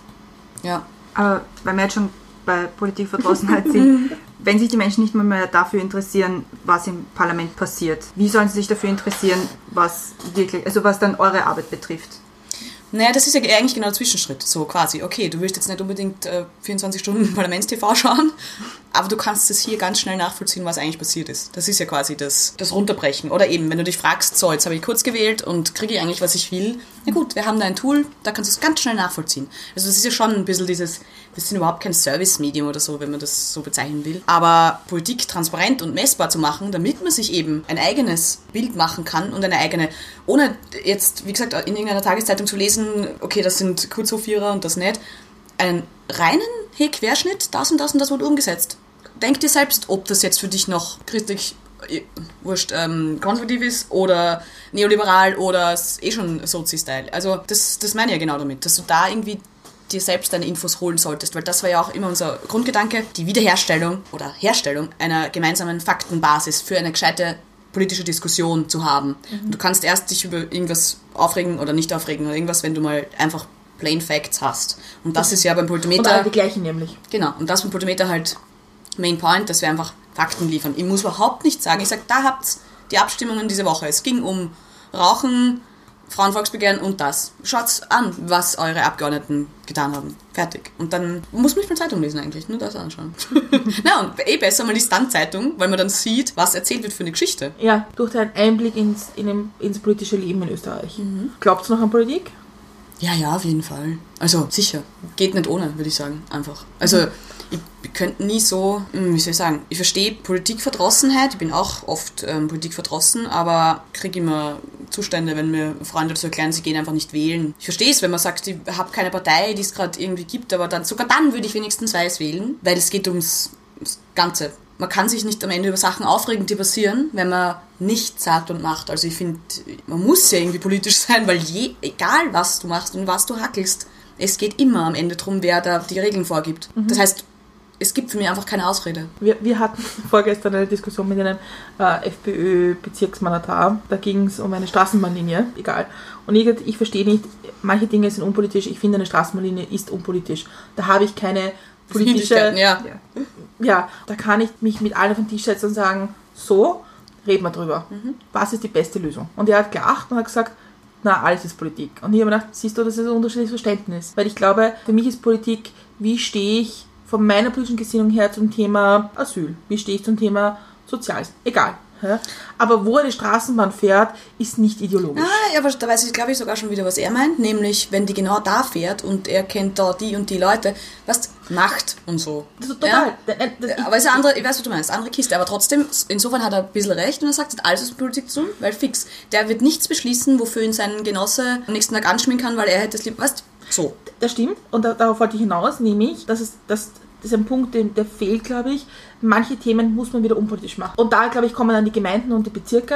ja. Aber weil wir jetzt schon bei Politikverdrossenheit sind, [laughs] wenn sich die Menschen nicht mehr, dafür interessieren, was im Parlament passiert, wie sollen sie sich dafür interessieren, was wirklich, also was dann eure Arbeit betrifft? Naja, das ist ja eigentlich genau der Zwischenschritt. So quasi, okay, du willst jetzt nicht unbedingt äh, 24 Stunden [laughs] Parlaments-TV schauen, aber du kannst es hier ganz schnell nachvollziehen, was eigentlich passiert ist. Das ist ja quasi das, das Runterbrechen. Oder eben, wenn du dich fragst, so, jetzt habe ich kurz gewählt und kriege ich eigentlich, was ich will. Na gut, wir haben da ein Tool, da kannst du es ganz schnell nachvollziehen. Also das ist ja schon ein bisschen dieses, wir sind überhaupt kein Service-Medium oder so, wenn man das so bezeichnen will. Aber Politik transparent und messbar zu machen, damit man sich eben ein eigenes Bild machen kann und eine eigene, ohne jetzt, wie gesagt, in irgendeiner Tageszeitung zu lesen, okay, das sind Kurzhofvierer und das nicht, einen reinen, hey, Querschnitt, das und das und das wurde umgesetzt. Denk dir selbst, ob das jetzt für dich noch christlich, äh, wurscht, ähm, konservativ ist oder neoliberal oder eh schon Sozi-Style. Also das, das meine ich ja genau damit, dass du da irgendwie dir selbst deine Infos holen solltest, weil das war ja auch immer unser Grundgedanke, die Wiederherstellung oder Herstellung einer gemeinsamen Faktenbasis für eine gescheite politische Diskussion zu haben. Und du kannst erst dich über irgendwas aufregen oder nicht aufregen oder irgendwas, wenn du mal einfach plain Facts hast. Und das ist ja beim und Politimeter... alle die gleichen nämlich. Genau, und das beim Politimeter halt Main Point, dass wir einfach Fakten liefern. Ich muss überhaupt nicht sagen, ich sage, da habt's die Abstimmungen diese Woche. Es ging um Rauchen, Frauenvolksbegehren und das. Schaut's an, was eure Abgeordneten getan haben. Fertig. Und dann muss man nicht mehr Zeitung lesen eigentlich, nur das anschauen. [laughs] Na, und eh besser, man liest dann Zeitung, weil man dann sieht, was erzählt wird für eine Geschichte. Ja, durch deinen Einblick ins, in ins politische Leben in Österreich. Mhm. Glaubst du noch an Politik? Ja, ja, auf jeden Fall. Also sicher. Geht nicht ohne, würde ich sagen. Einfach. Also ich, könnte nie so, hm, wie soll ich sagen, ich verstehe Politikverdrossenheit, ich bin auch oft ähm, politikverdrossen, aber kriege immer Zustände, wenn mir Freunde so erklären, sie gehen einfach nicht wählen. Ich verstehe es, wenn man sagt, ich habe keine Partei, die es gerade irgendwie gibt, aber dann sogar dann würde ich wenigstens weiß wählen, weil es geht ums, ums Ganze. Man kann sich nicht am Ende über Sachen aufregen, die passieren, wenn man nichts sagt und macht. Also ich finde, man muss ja irgendwie politisch [laughs] sein, weil je, egal was du machst und was du hackelst, es geht immer am Ende drum, wer da die Regeln vorgibt. Das heißt, es gibt für mich einfach keine Ausrede. Wir, wir hatten [laughs] vorgestern eine Diskussion mit einem äh, FPÖ-Bezirksmandatar. Da ging es um eine Straßenbahnlinie, egal. Und ich, ich verstehe nicht, manche Dinge sind unpolitisch. Ich finde, eine Straßenbahnlinie ist unpolitisch. Da habe ich keine politische. Ja. Ja, da kann ich mich mit allen auf den Tisch setzen und sagen, so, reden wir drüber. Was ist die beste Lösung? Und er hat gelacht und hat gesagt, na, alles ist Politik. Und ich habe mir gedacht, siehst du, das ist ein unterschiedliches Verständnis. Weil ich glaube, für mich ist Politik, wie stehe ich von meiner politischen Gesinnung her zum Thema Asyl? Wie stehe ich zum Thema Soziales? Egal. Aber wo eine Straßenbahn fährt, ist nicht ideologisch. Ah, ja, aber da weiß ich, glaube ich, sogar schon wieder, was er meint. Nämlich, wenn die genau da fährt und er kennt da die und die Leute, was Macht und so. Das ist total. Ja? Das- aber es ist eine andere, ich weiß, was du meinst, andere Kiste. Aber trotzdem, insofern hat er ein bisschen recht und er sagt, alles mit Politik zu tun, weil fix. Der wird nichts beschließen, wofür ihn sein Genosse am nächsten Tag anschminken kann, weil er hätte es lieb. Weißt so. Das stimmt und da, darauf wollte ich hinaus, nämlich, dass es, das, das ist ein Punkt, der fehlt, glaube ich. Manche Themen muss man wieder unpolitisch machen. Und da, glaube ich, kommen dann die Gemeinden und die Bezirke.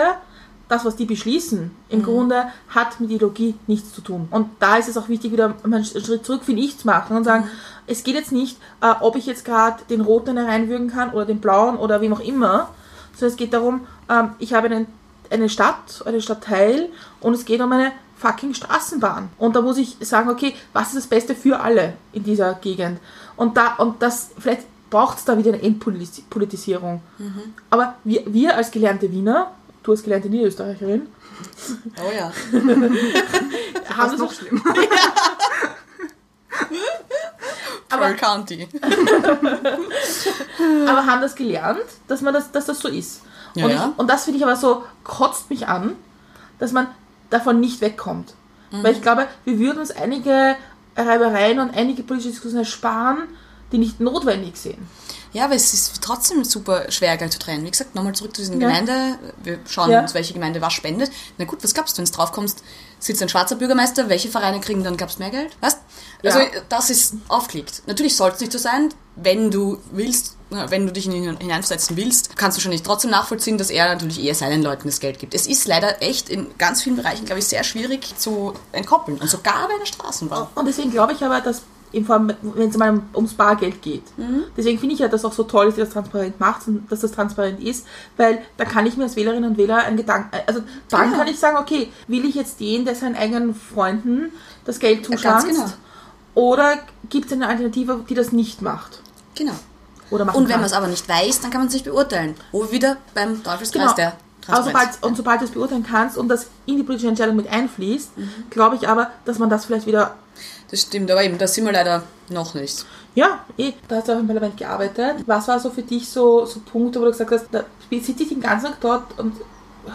Das, was die beschließen, im Grunde hat mit Ideologie nichts zu tun. Und da ist es auch wichtig, wieder einen Schritt zurück, finde ich, zu machen und sagen, es geht jetzt nicht, äh, ob ich jetzt gerade den roten reinwürgen kann oder den blauen oder wem auch immer, sondern es geht darum, ähm, ich habe einen, eine Stadt, einen Stadtteil und es geht um eine fucking Straßenbahn. Und da muss ich sagen, okay, was ist das Beste für alle in dieser Gegend? Und da, und das, vielleicht braucht es da wieder eine Entpolitisierung. Aber wir, wir als gelernte Wiener, du als gelernte Niederösterreicherin, [laughs] Oh ja. [laughs] haben das noch auch, schlimm. [laughs] Pearl County. aber haben das gelernt, dass man das, dass das so ist. Ja, und, ja. Ich, und das finde ich aber so, kotzt mich an, dass man davon nicht wegkommt. Mhm. Weil ich glaube, wir würden uns einige Reibereien und einige politische Diskussionen ersparen, die nicht notwendig sind. Ja, aber es ist trotzdem super schwer, Geld zu trennen. Wie gesagt, nochmal zurück zu diesen Ja. Gemeinde. Wir schauen Ja. uns, welche Gemeinde was spendet. Na gut, was glaubst du, wenn du drauf kommst, sitzt ein schwarzer Bürgermeister, welche Vereine kriegen dann, du, mehr Geld? Weißt? Also, Ja. das ist aufgelegt. Natürlich soll es nicht so sein, wenn du willst, wenn du dich in ihn hineinversetzen willst, kannst du schon nicht trotzdem nachvollziehen, dass er natürlich eher seinen Leuten das Geld gibt. Es ist leider echt in ganz vielen Bereichen, glaube ich, sehr schwierig zu entkoppeln. Und sogar bei einer Straßenbahn. Und deswegen glaube ich aber, dass wenn es mal ums Bargeld geht. Deswegen finde ich ja, dass auch so toll ist, dass das transparent macht und dass das transparent ist, weil da kann ich mir als Wählerin und Wähler einen Gedanken, also dann Genau. kann ich sagen, okay, will ich jetzt den, der seinen eigenen Freunden das Geld zuschanzt, genau. oder gibt es eine Alternative, die das nicht macht? Genau. Oder Und wenn man es aber nicht weiß, dann kann man es nicht beurteilen. Wo wir wieder beim Teufelskreis Genau. der Transparenz. sobald, und sobald du es beurteilen kannst und das in die politische Entscheidung mit einfließt, Mhm. glaube ich aber, dass man das vielleicht wieder Das stimmt, aber eben, da sind wir leider noch nicht. Ja, eh, da hast du auch im Parlament gearbeitet. Was war so für dich so, so Punkte, wo du gesagt hast, da sitze ich den ganzen Tag dort und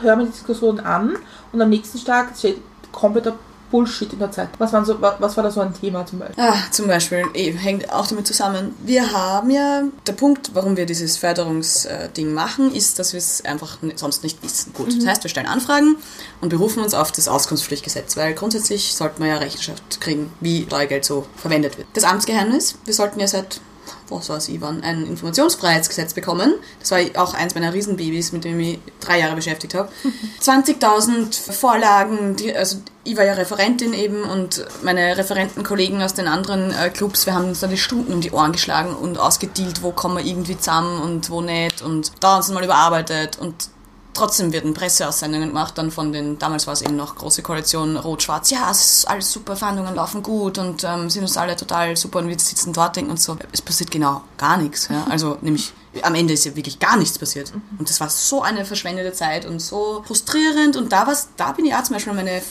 höre mir die Diskussion an und am nächsten Tag steht kompletter Bullshit in der Zeit. Was, waren so, wa- was war da so ein Thema zum Beispiel? Ah, zum Beispiel, eh, hängt auch damit zusammen. Wir haben ja, der Punkt, warum wir dieses Förderungsding machen, ist, dass wir es einfach sonst nicht wissen. Gut, das heißt, wir stellen Anfragen und berufen uns auf das Auskunftspflichtgesetz, weil grundsätzlich sollte man ja Rechenschaft kriegen, wie Steuergeld so verwendet wird. Das Amtsgeheimnis, wir sollten ja seit was weiß ich wann, ein Informationsfreiheitsgesetz bekommen. Das war auch eins meiner Riesenbabys, mit dem ich drei Jahre beschäftigt habe. [laughs] 20.000 Vorlagen, die, also ich war ja Referentin eben und meine Referentenkollegen aus den anderen äh, Clubs, wir haben uns da die Stunden um die Ohren geschlagen und ausgedealt, wo kommen wir irgendwie zusammen und wo nicht und da uns mal überarbeitet und Trotzdem werden Presseaussendungen gemacht, dann von den, damals war es eben noch große Koalition Rot-Schwarz, ja, es ist alles super, Verhandlungen laufen gut und ähm, sind uns alle total super und wir sitzen dort denken und so. Es passiert genau gar nichts. Ja? Also nämlich am Ende ist ja wirklich gar nichts passiert. Und das war so eine verschwendete Zeit und so frustrierend und da war's, da bin ich auch zum Beispiel an meine äh,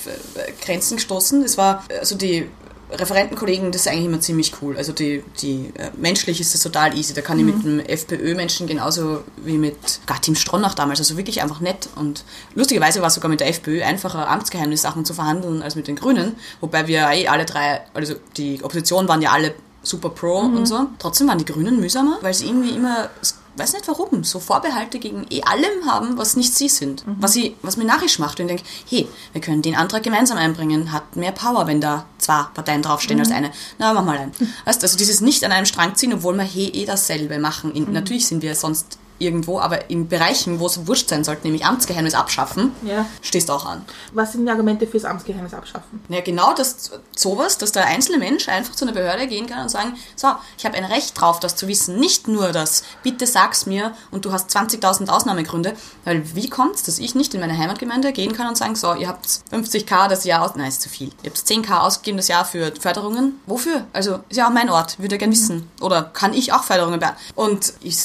Grenzen gestoßen. Das war, also die Referentenkollegen, das ist eigentlich immer ziemlich cool. Also die, die äh, menschlich ist das total easy. Da kann ich mit einem FPÖ-Menschen genauso wie mit gar Team Stronach damals, also wirklich einfach nett. Und lustigerweise war es sogar mit der FPÖ einfacher, Amtsgeheimnissachen zu verhandeln als mit den Grünen. Wobei wir eh alle drei, also die Opposition waren ja alle super pro und so. Trotzdem waren die Grünen mühsamer, weil sie irgendwie immer, weiß nicht warum, so Vorbehalte gegen eh allem haben, was nicht sie sind. Was, sie, was mir narrisch macht. Und ich denke, hey, wir können den Antrag gemeinsam einbringen, hat mehr Power, wenn da zwei Parteien draufstehen als eine. Na, mach mal ein. [laughs] Weißt, also dieses nicht an einem Strang ziehen, obwohl wir hey, eh dasselbe machen. In, Natürlich sind wir sonst irgendwo, aber in Bereichen, wo es wurscht sein sollte, nämlich Amtsgeheimnis abschaffen, Ja. stehst auch an. Was sind die Argumente fürs Amtsgeheimnis abschaffen? Ja, genau das, sowas, dass der einzelne Mensch einfach zu einer Behörde gehen kann und sagen, so, ich habe ein Recht drauf, das zu wissen. Nicht nur das, bitte sag's mir und du hast 20.000 Ausnahmegründe. Weil wie kommt's, dass ich nicht in meine Heimatgemeinde gehen kann und sagen, so, ihr habt 50k das Jahr aus, nein, ist zu viel. Ihr habt 10k ausgegeben das Jahr für Förderungen. Wofür? Also, ist ja auch mein Ort, würde gern wissen. Oder kann ich auch Förderungen beantragen? Und ich,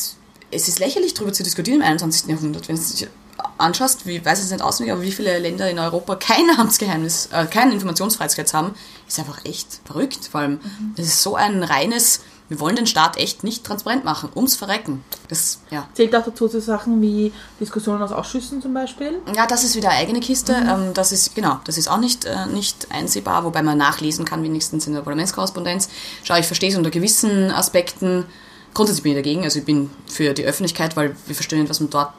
es ist lächerlich, darüber zu diskutieren im 21. Jahrhundert, wenn es sich anschaust, wie weiß ich es nicht auswendig, aber wie viele Länder in Europa kein Amtsgeheimnis, äh, kein Informationsfreiheitsgesetz haben, ist einfach echt verrückt. Vor allem, das ist so ein reines Wir wollen den Staat echt nicht transparent machen, ums Verrecken. Das, ja. Zählt auch dazu so Sachen wie Diskussionen aus Ausschüssen zum Beispiel. Ja, das ist wieder eine eigene Kiste. Ähm, das ist, genau, das ist auch nicht, äh, nicht einsehbar, wobei man nachlesen kann, wenigstens in der Parlamentskorrespondenz. Schau, ich verstehe es unter gewissen Aspekten. Grundsätzlich bin ich dagegen. Also ich bin für die Öffentlichkeit, weil wir verstehen nicht, was man dort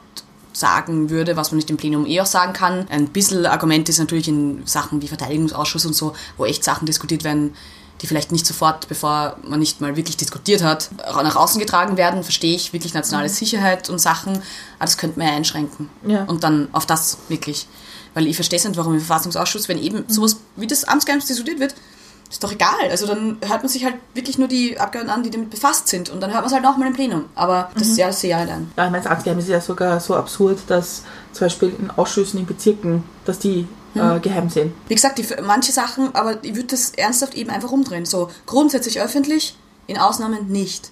sagen würde, was man nicht im Plenum eh auch sagen kann. Ein bisschen Argument ist natürlich in Sachen wie Verteidigungsausschuss und so, wo echt Sachen diskutiert werden, die vielleicht nicht sofort, bevor man nicht mal wirklich diskutiert hat, nach außen getragen werden, verstehe ich wirklich nationale Sicherheit und Sachen, aber das könnte man ja einschränken. Ja. Und dann auf das wirklich. Weil ich verstehe es nicht, warum im Verfassungsausschuss, wenn eben sowas wie das Amtsgeheimnis diskutiert wird, ist doch egal. Also dann hört man sich halt wirklich nur die Abgeordneten an, die damit befasst sind. Und dann hört man es halt auch mal im Plenum. Aber das, ja, das sehe ich halt ein. Ja, ich meine, Amtsgeheimnis ist ja sogar so absurd, dass zum Beispiel in Ausschüssen in Bezirken, dass die äh, geheim sind. Wie gesagt, die, manche Sachen, aber ich würde das ernsthaft eben einfach umdrehen. So grundsätzlich öffentlich, in Ausnahmen nicht.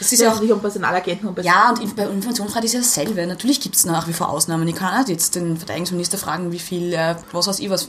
Das ist ja, Ja, auch. also nicht um Personalagenten und Ja, und bei Informationsfreiheit ist ja dasselbe. Natürlich gibt es nach wie vor Ausnahmen. Ich kann auch jetzt den Verteidigungsminister fragen, wie viel, äh, was weiß ich, was.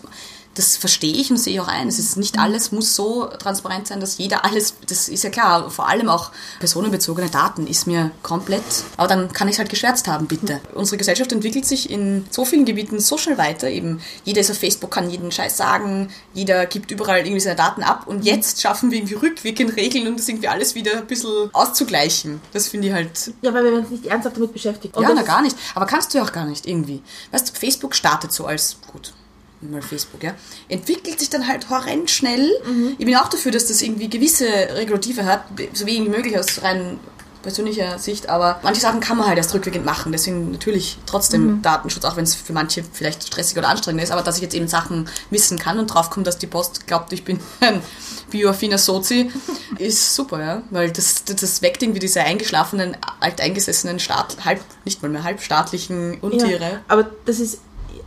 Das verstehe ich und sehe ich auch ein. Es ist nicht alles muss so transparent sein, dass jeder alles, das ist ja klar, vor allem auch personenbezogene Daten ist mir komplett, aber dann kann ich es halt geschwärzt haben, bitte. Unsere Gesellschaft entwickelt sich in so vielen Gebieten so schnell weiter, eben jeder ist auf Facebook, kann jeden Scheiß sagen, jeder gibt überall irgendwie seine Daten ab und jetzt schaffen wir irgendwie rückwirkend Regeln, um das irgendwie alles wieder ein bisschen auszugleichen. Das finde ich halt Ja, weil wir uns nicht ernsthaft damit beschäftigen. Und ja, na gar nicht. Aber kannst du ja auch gar nicht irgendwie. Weißt du, Facebook startet so als, gut, mal Facebook, ja, entwickelt sich dann halt horrend schnell. Ich bin auch dafür, dass das irgendwie gewisse Regulative hat, so wenig wie möglich aus rein persönlicher Sicht, aber manche Sachen kann man halt erst rückwirkend machen. Deswegen natürlich trotzdem Datenschutz, auch wenn es für manche vielleicht stressig oder anstrengend ist, aber dass ich jetzt eben Sachen wissen kann und draufkomme, dass die Post glaubt, ich bin [laughs] ein bioaffiner Sozi, ist super, ja. Weil das, das, das weckt irgendwie diese eingeschlafenen, alteingesessenen, Staat, halb, nicht mal mehr halbstaatlichen Untiere. Ja, aber das ist,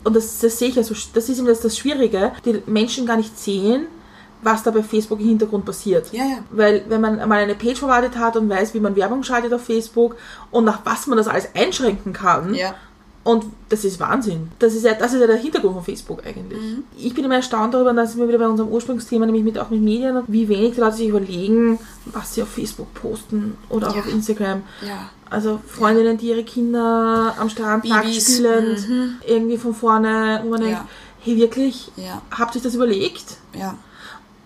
und das, das sehe ich ja so, das ist eben das, das Schwierige, die Menschen gar nicht sehen, was da bei Facebook im Hintergrund passiert. Ja, ja. Weil wenn man mal eine Page verwaltet hat und weiß, wie man Werbung schaltet auf Facebook und nach was man das alles einschränken kann, Ja. und das ist Wahnsinn. Das ist ja, das ist ja der Hintergrund von Facebook eigentlich. Ich bin immer erstaunt darüber, dass wir wieder bei unserem Ursprungsthema, nämlich mit, auch mit Medien, und wie wenig die Leute sich überlegen, was sie auf Facebook posten oder auch Ja. auf Instagram. Ja. Also Freundinnen, die ihre Kinder am Strand nackt spielend, irgendwie von vorne, wo man denkt, Ja. hey wirklich, Ja. habt ihr das überlegt? Ja.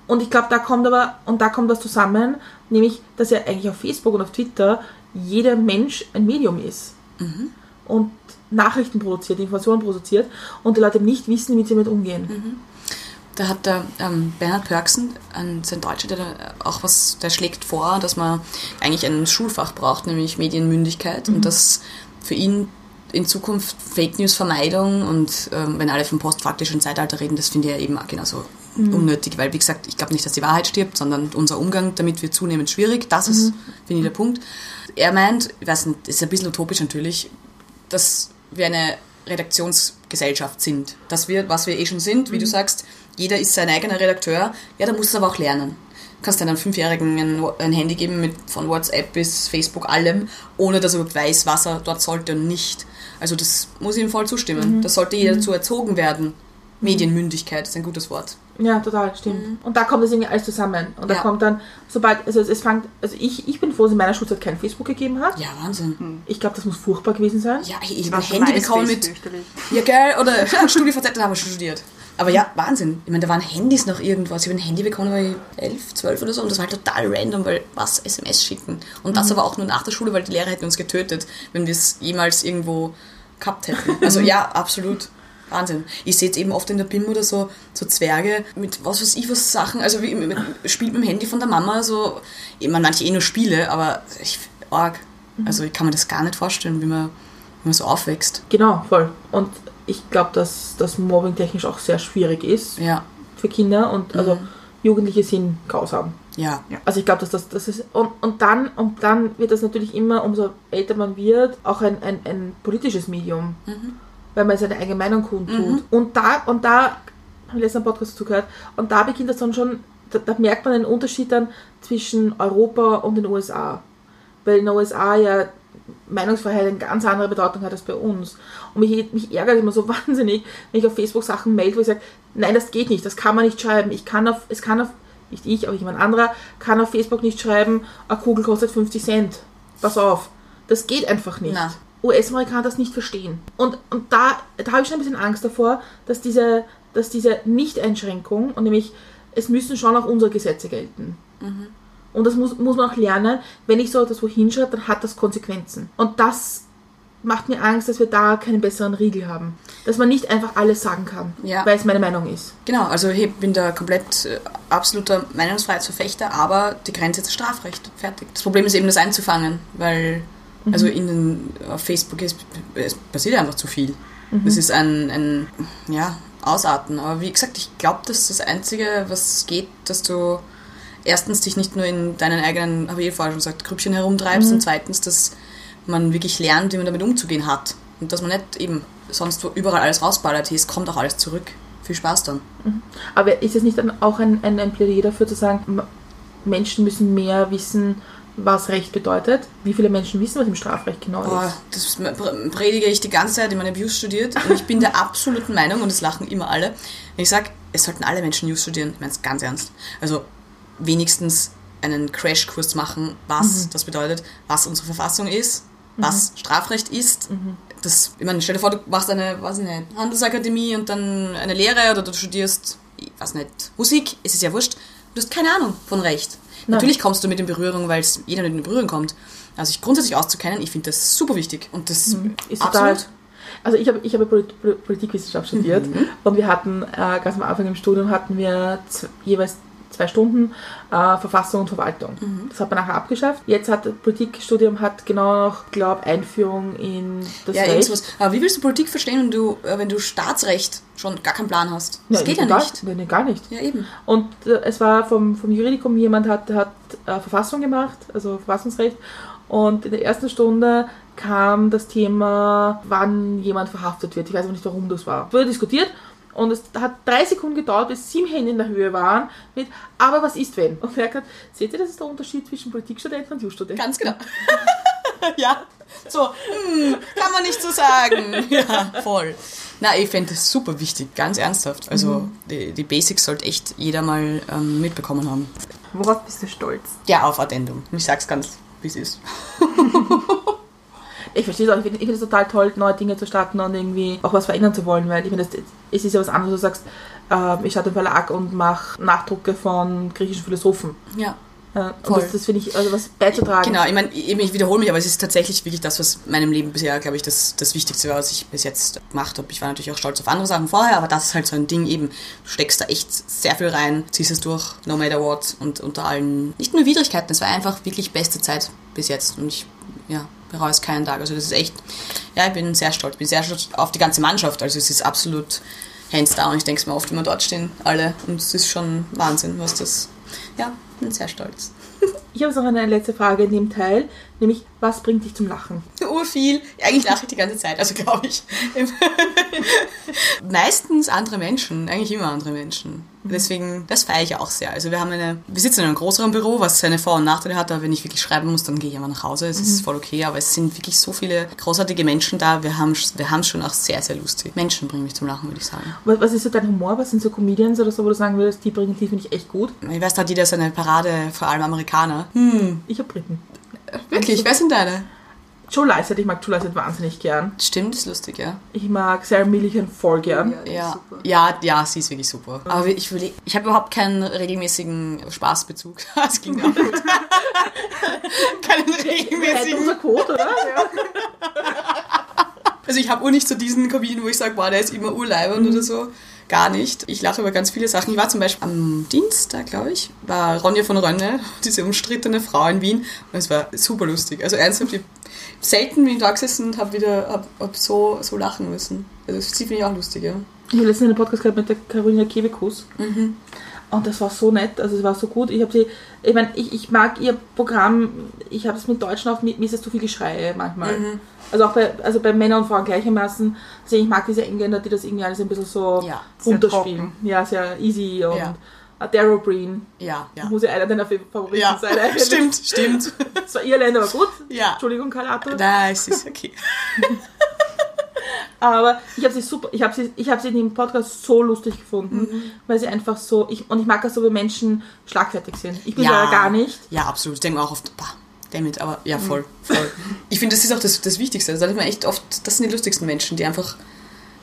Und ich glaube, da kommt aber, und da kommt das zusammen, nämlich, dass ja eigentlich auf Facebook und auf Twitter jeder Mensch ein Medium ist. Und Nachrichten produziert, Informationen produziert und die Leute nicht wissen, wie sie damit umgehen. Da hat der ähm, Bernhard Pörksen, ein, sein Deutscher, der da auch was, der schlägt vor, dass man eigentlich ein Schulfach braucht, nämlich Medienmündigkeit. Und dass für ihn in Zukunft Fake News Vermeidung. Und ähm, wenn alle vom postfaktischen Zeitalter reden, das finde ich ja eben auch genauso unnötig, weil wie gesagt, ich glaube nicht, dass die Wahrheit stirbt, sondern unser Umgang damit wird zunehmend schwierig. Das ist, finde ich, der Punkt. Er meint, ich weiß nicht, ist ein bisschen utopisch natürlich, dass wir eine Redaktionsgesellschaft sind. Dass wir, was wir eh schon sind, wie du sagst, jeder ist sein eigener Redakteur, ja, da muss es aber auch lernen. Du kannst einem Fünfjährigen ein, ein Handy geben mit von WhatsApp bis Facebook allem, ohne dass er überhaupt weiß, was er dort sollte und nicht. Also das muss ich ihm voll zustimmen. Das sollte jeder dazu erzogen werden. Medienmündigkeit ist ein gutes Wort. Ja, total, stimmt. Und da kommt das irgendwie alles zusammen. Und da Ja. kommt dann, sobald, also es, es fängt, also ich, ich bin froh, dass es in meiner Schulzeit kein Facebook gegeben hat. Ja, Wahnsinn. Ich glaube, das muss furchtbar gewesen sein. Ja, ich, habe schon Handy bekommen mit. Ja, geil. Oder StudiVZ, da haben wir schon studiert. Aber ja, Wahnsinn. Ich meine, da waren Handys noch irgendwas. Ich habe ein Handy bekommen, war ich elf, zwölf oder so. Und das war halt total random, weil was SMS schicken. Und das aber auch nur nach der Schule, weil die Lehrer hätten uns getötet, wenn wir es jemals irgendwo gehabt hätten. Also ja, [laughs] absolut. Wahnsinn. Ich sehe jetzt eben oft in der BIM oder so, so Zwerge mit was weiß ich was Sachen, also wie, mit, spielt mit dem Handy von der Mama so, ich meine, manche eh nur Spiele, aber ich, arg. Also ich kann mir das gar nicht vorstellen, wie man, wie man so aufwächst. Genau, voll. Und ich glaube, dass das Mobbing technisch auch sehr schwierig ist Ja, für Kinder und also Jugendliche sind grausam. ja, Also ich glaube, dass das, das ist und, und dann und dann wird das natürlich immer, umso älter man wird, auch ein, ein, ein politisches Medium, weil man seine eigene Meinung kundtut. Und da und da habe ich letzten Podcast dazu gehört und da beginnt das dann schon, da, da merkt man einen Unterschied dann zwischen Europa und den USA, weil in den USA ja Meinungsfreiheit eine ganz andere Bedeutung hat als bei uns. Und mich, mich ärgert immer so [laughs] wahnsinnig, wenn ich auf Facebook Sachen melde, wo ich sage, nein, das geht nicht, das kann man nicht schreiben. Ich kann auf, es kann auf nicht ich, aber jemand anderer, kann auf Facebook nicht schreiben, eine Kugel kostet 50 Cent. Pass auf. Das geht einfach nicht. Na. US-Amerikaner das nicht verstehen. Und, und da, da habe ich schon ein bisschen Angst davor, dass diese, dass diese Nicht-Einschränkung, und nämlich es müssen schon auch unsere Gesetze gelten. Und das muss, muss man auch lernen. Wenn ich so etwas wohin schreibe, dann hat das Konsequenzen. Und das macht mir Angst, dass wir da keinen besseren Riegel haben. Dass man nicht einfach alles sagen kann, Ja. weil es meine Meinung ist. Genau, also ich bin da komplett äh, absoluter Meinungsfreiheitsverfechter, aber die Grenze ist das Strafrecht. Fertig. Das Problem ist eben, das einzufangen, weil also in den, auf Facebook ist, es passiert einfach zu viel. Es ist ein, ein ja, Ausarten. Aber wie gesagt, ich glaube, dass das Einzige, was geht, dass du erstens dich nicht nur in deinen eigenen, habe ich eh vorher schon gesagt, Grüppchen herumtreibst und zweitens, dass man wirklich lernt, wie man damit umzugehen hat. Und dass man nicht eben sonst wo überall alles rausballert, es kommt auch alles zurück. Viel Spaß dann. Aber ist es nicht dann auch ein, ein, ein Plädoyer dafür zu sagen, Menschen müssen mehr wissen, was Recht bedeutet? Wie viele Menschen wissen, was im Strafrecht genau Boah, ist? das pr- predige ich die ganze Zeit, ich meine, News studiert und ich bin der [laughs] absoluten Meinung, und das lachen immer alle, wenn ich sage, es sollten alle Menschen News studieren, ich meine es ganz ernst. Also wenigstens einen Crashkurs machen, was das bedeutet, was unsere Verfassung ist, was Strafrecht ist. Das, ich meine, stell dir vor, du machst eine, weiß ich nicht, Handelsakademie und dann eine Lehre oder du studierst, ich weiß nicht, Musik, es ist ja wurscht, du hast keine Ahnung von Recht. Nein. Natürlich kommst du mit in Berührung, weil es jeder mit in Berührung kommt. Also sich grundsätzlich auszukennen, ich finde das super wichtig. Und das Ist total, absolut. also ich habe ich habe Polit Pol- Politikwissenschaft studiert Mhm. und wir hatten äh, ganz am Anfang im Studium hatten wir jeweils zwei Stunden äh, Verfassung und Verwaltung. Mhm. Das hat man nachher abgeschafft. Jetzt hat das Politikstudium hat genau noch, glaube Einführung in das Ja, Recht. irgendwas. Aber wie willst du Politik verstehen, wenn du, äh, wenn du Staatsrecht schon gar keinen Plan hast? Das geht ja gar, nicht. Nee, gar nicht. Ja, eben. Und äh, es war vom, vom Juridikum jemand hat, hat äh, Verfassung gemacht, also Verfassungsrecht. Und in der ersten Stunde kam das Thema, wann jemand verhaftet wird. Ich weiß aber nicht, warum das war. Wurde diskutiert und es hat drei Sekunden gedauert, bis sieben Hände in der Höhe waren mit, aber was ist wenn? Und er hat seht ihr, das ist der Unterschied zwischen Politikstudenten und Jurastudenten? Ganz genau. [laughs] ja. So, hm, kann man nicht so sagen. [laughs] Ja, voll. Na, ich fände das super wichtig, ganz ernsthaft. Also die, die Basics sollte echt jeder mal ähm, mitbekommen haben. Worauf bist du stolz? Ja, auf Addendum. Ich sag's ganz, wie es ist. [laughs] Ich verstehe es auch. Ich finde es total toll, neue Dinge zu starten und irgendwie auch was verändern zu wollen, weil ich meine, es ist ja was anderes, du sagst, äh, ich starte einen Verlag und mache Nachdrucke von griechischen Philosophen. Ja. Ja, und Voll. das, das finde ich, also was beizutragen. Genau, ich meine, ich wiederhole mich, aber es ist tatsächlich wirklich das, was in meinem Leben bisher, glaube ich, das, das Wichtigste war, was ich bis jetzt gemacht habe. Ich war natürlich auch stolz auf andere Sachen vorher, aber das ist halt so ein Ding eben. Du steckst da echt sehr viel rein, ziehst es durch, no matter what und unter allen, nicht nur Widrigkeiten, es war einfach wirklich beste Zeit bis jetzt und ich, ja, bereue es keinen Tag. Also das ist echt, ja, ich bin sehr stolz, bin sehr stolz auf die ganze Mannschaft, also es ist absolut hands down. Ich denke es mir oft, wenn wir dort stehen, alle und es ist schon Wahnsinn, was das, ja, bin sehr stolz. [laughs] Ich habe noch eine letzte Frage in dem Teil, nämlich, was bringt dich zum Lachen? Urviel. Eigentlich lache ich die ganze Zeit, also glaube ich. [laughs] Meistens andere Menschen, eigentlich immer andere Menschen. Deswegen, das feiere ich auch sehr. Also wir haben eine, wir sitzen in einem größeren Büro, was seine Vor- und Nachteile hat, aber wenn ich wirklich schreiben muss, dann gehe ich einfach nach Hause. Es ist voll okay, aber es sind wirklich so viele großartige Menschen da. Wir haben wir haben es schon auch sehr, sehr lustig. Menschen bringen mich zum Lachen, würde ich sagen. Was ist so dein Humor? Was sind so Comedians oder so, wo du sagen würdest, die bringen die finde ich echt gut? Ich weiß, da hat jeder seine Parade, vor allem Amerikaner. Hm, Ich habe Briten. Wirklich, wer sind deine? Joe Lycett, ich mag Joe Lycett wahnsinnig gern. Stimmt, ist lustig, ja. Ich mag Sarah Millican voll gern. Ja, super. ja, ja, sie ist wirklich super. Aber ich, will- ich habe überhaupt keinen regelmäßigen Spaßbezug. [laughs] Das ging auch [laughs] gut. keinen regelmäßigen. unser Code, oder? Also ich habe auch nicht so diesen Comedian, wo ich sage, boah, der ist immer urleibend oder so. Gar nicht. Ich lache über ganz viele Sachen. Ich war zum Beispiel am Dienstag, glaube ich, war Ronja von Rönne, [laughs] diese umstrittene Frau in Wien. Und es war super lustig. Also ernsthaft, ich selten bin ich da gesessen und habe wieder hab, hab so, so lachen müssen. Also sie finde ich auch lustig, ja. Ich habe letztens einen Podcast gehabt mit der Carolina Kebekus. Und das war so nett, also es war so gut. Ich habe sie, ich meine, ich, ich mag ihr Programm, ich habe es mit Deutschen auf, mir ist es zu viel Geschrei manchmal. Also auch bei, also bei Männern und Frauen gleichermaßen. Also ich mag diese Engländer, die das irgendwie alles ein bisschen so Ja, runterspielen. Ja, sehr easy und Ja. ja. Daryl Breen Ja, ja. muss ja einer deiner Favoriten Ja, sein. eigentlich. stimmt, stimmt. [laughs] Das war Irländer, aber gut. Ja. Entschuldigung, Karl Arthur. Nein, es ist okay. [laughs] Aber ich habe sie super, ich habe sie, ich habe sie in dem Podcast so lustig gefunden, Mhm. weil sie einfach so, ich, und ich mag das so, wenn Menschen schlagfertig sind. Ich bin ja gar nicht. Ja, absolut. Ich denke auch oft, bah, damit, aber ja, voll, voll. Ich finde, das ist auch das, das Wichtigste. Das sage ich mir echt oft, das sind die lustigsten Menschen, die einfach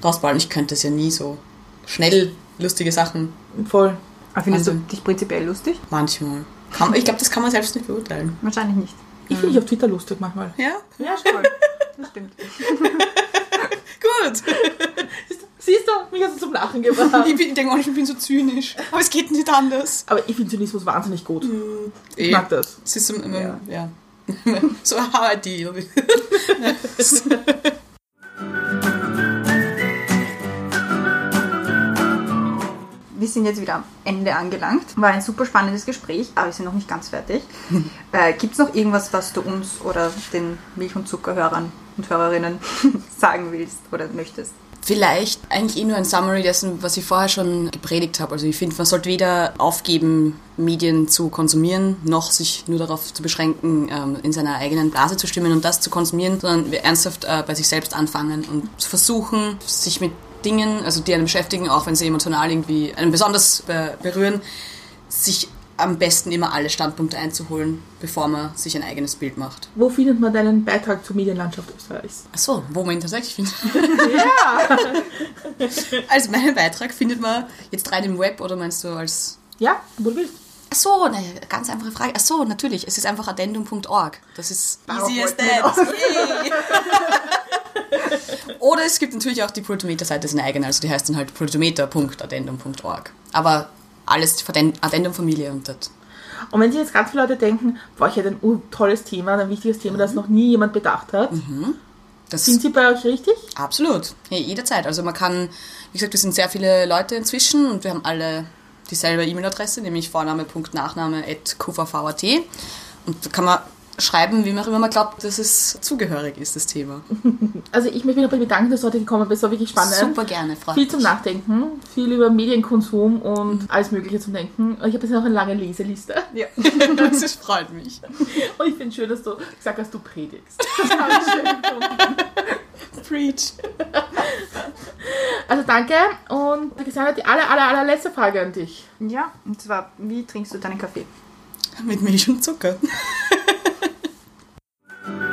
rausballen. Ich könnte es ja nie so schnell lustige Sachen Voll. Aber findest du Wahnsinn. dich prinzipiell lustig? manchmal. Kann, ich glaube, das kann man selbst nicht beurteilen. Wahrscheinlich nicht. Ich finde dich auf Twitter lustig manchmal. Ja, Ja, voll. Das stimmt. [laughs] gut. [laughs] Siehst du, mich hast du zum Lachen gebracht. Ich, ich denke auch, ich bin so zynisch. Aber es geht nicht anders. Aber ich finde Zynismus wahnsinnig gut. Ich Eh. mag das. Es ist so, ähm, Ja. ja. [laughs] so how I deal with Wir sind jetzt wieder am Ende angelangt. War ein super spannendes Gespräch, aber wir sind noch nicht ganz fertig. [laughs] äh, Gibt es noch irgendwas, was du uns oder den Milch- und Zuckerhörern und Hörerinnen [laughs] sagen willst oder möchtest? Vielleicht eigentlich eh nur ein Summary dessen, was ich vorher schon gepredigt habe. Also ich finde, man sollte weder aufgeben, Medien zu konsumieren, noch sich nur darauf zu beschränken, ähm, in seiner eigenen Blase zu stimmen und das zu konsumieren, sondern ernsthaft äh, bei sich selbst anfangen und zu versuchen, sich mit Dingen, also die einen beschäftigen, auch wenn sie emotional irgendwie einen besonders be berühren, sich am besten immer alle Standpunkte einzuholen, bevor man sich ein eigenes Bild macht. Wo findet man deinen Beitrag zur Medienlandschaft Österreichs? Achso, wo man ihn tatsächlich findet. [laughs] Ja! [laughs] Also meinen Beitrag findet man jetzt rein im Web oder meinst du als... ja, wo du willst. Achso, eine ganz einfache Frage. Achso, natürlich, es ist einfach addendum.org. Das ist easy as that. [laughs] Oder es gibt natürlich auch die Protometer-Seite, ist eine eigene, also die heißt dann halt protometer.addendum.org. Aber alles Addend- Addendum-Familie und das. Und wenn sich jetzt ganz viele Leute denken, boah, ich hätte ein tolles Thema, ein wichtiges Thema, das noch nie jemand bedacht hat, das sind sie bei euch richtig? Absolut, ja, jederzeit. Also man kann, wie gesagt, wir sind sehr viele Leute inzwischen und wir haben alle dieselbe E-Mail-Adresse, nämlich vorname.nachname.qvv.at und da kann man schreiben, wie man auch immer glaubt, dass es zugehörig ist, das Thema. [laughs] Also ich möchte mich noch bedanken, dass du heute gekommen bist, war wirklich spannend. Super gerne, Frau. Viel zum Nachdenken, viel über Medienkonsum und alles Mögliche zum Denken. Ich habe jetzt noch eine lange Leseliste. Ja. [laughs] das ist- freut mich. [laughs] Und ich finde schön, dass du gesagt hast, du predigst. Das habe ich schön gefunden. Preach. Also danke und Cassandra, die aller, aller, allerletzte Frage an dich. Ja, und zwar, wie trinkst du deinen Kaffee? Mit Milch und Zucker. thank you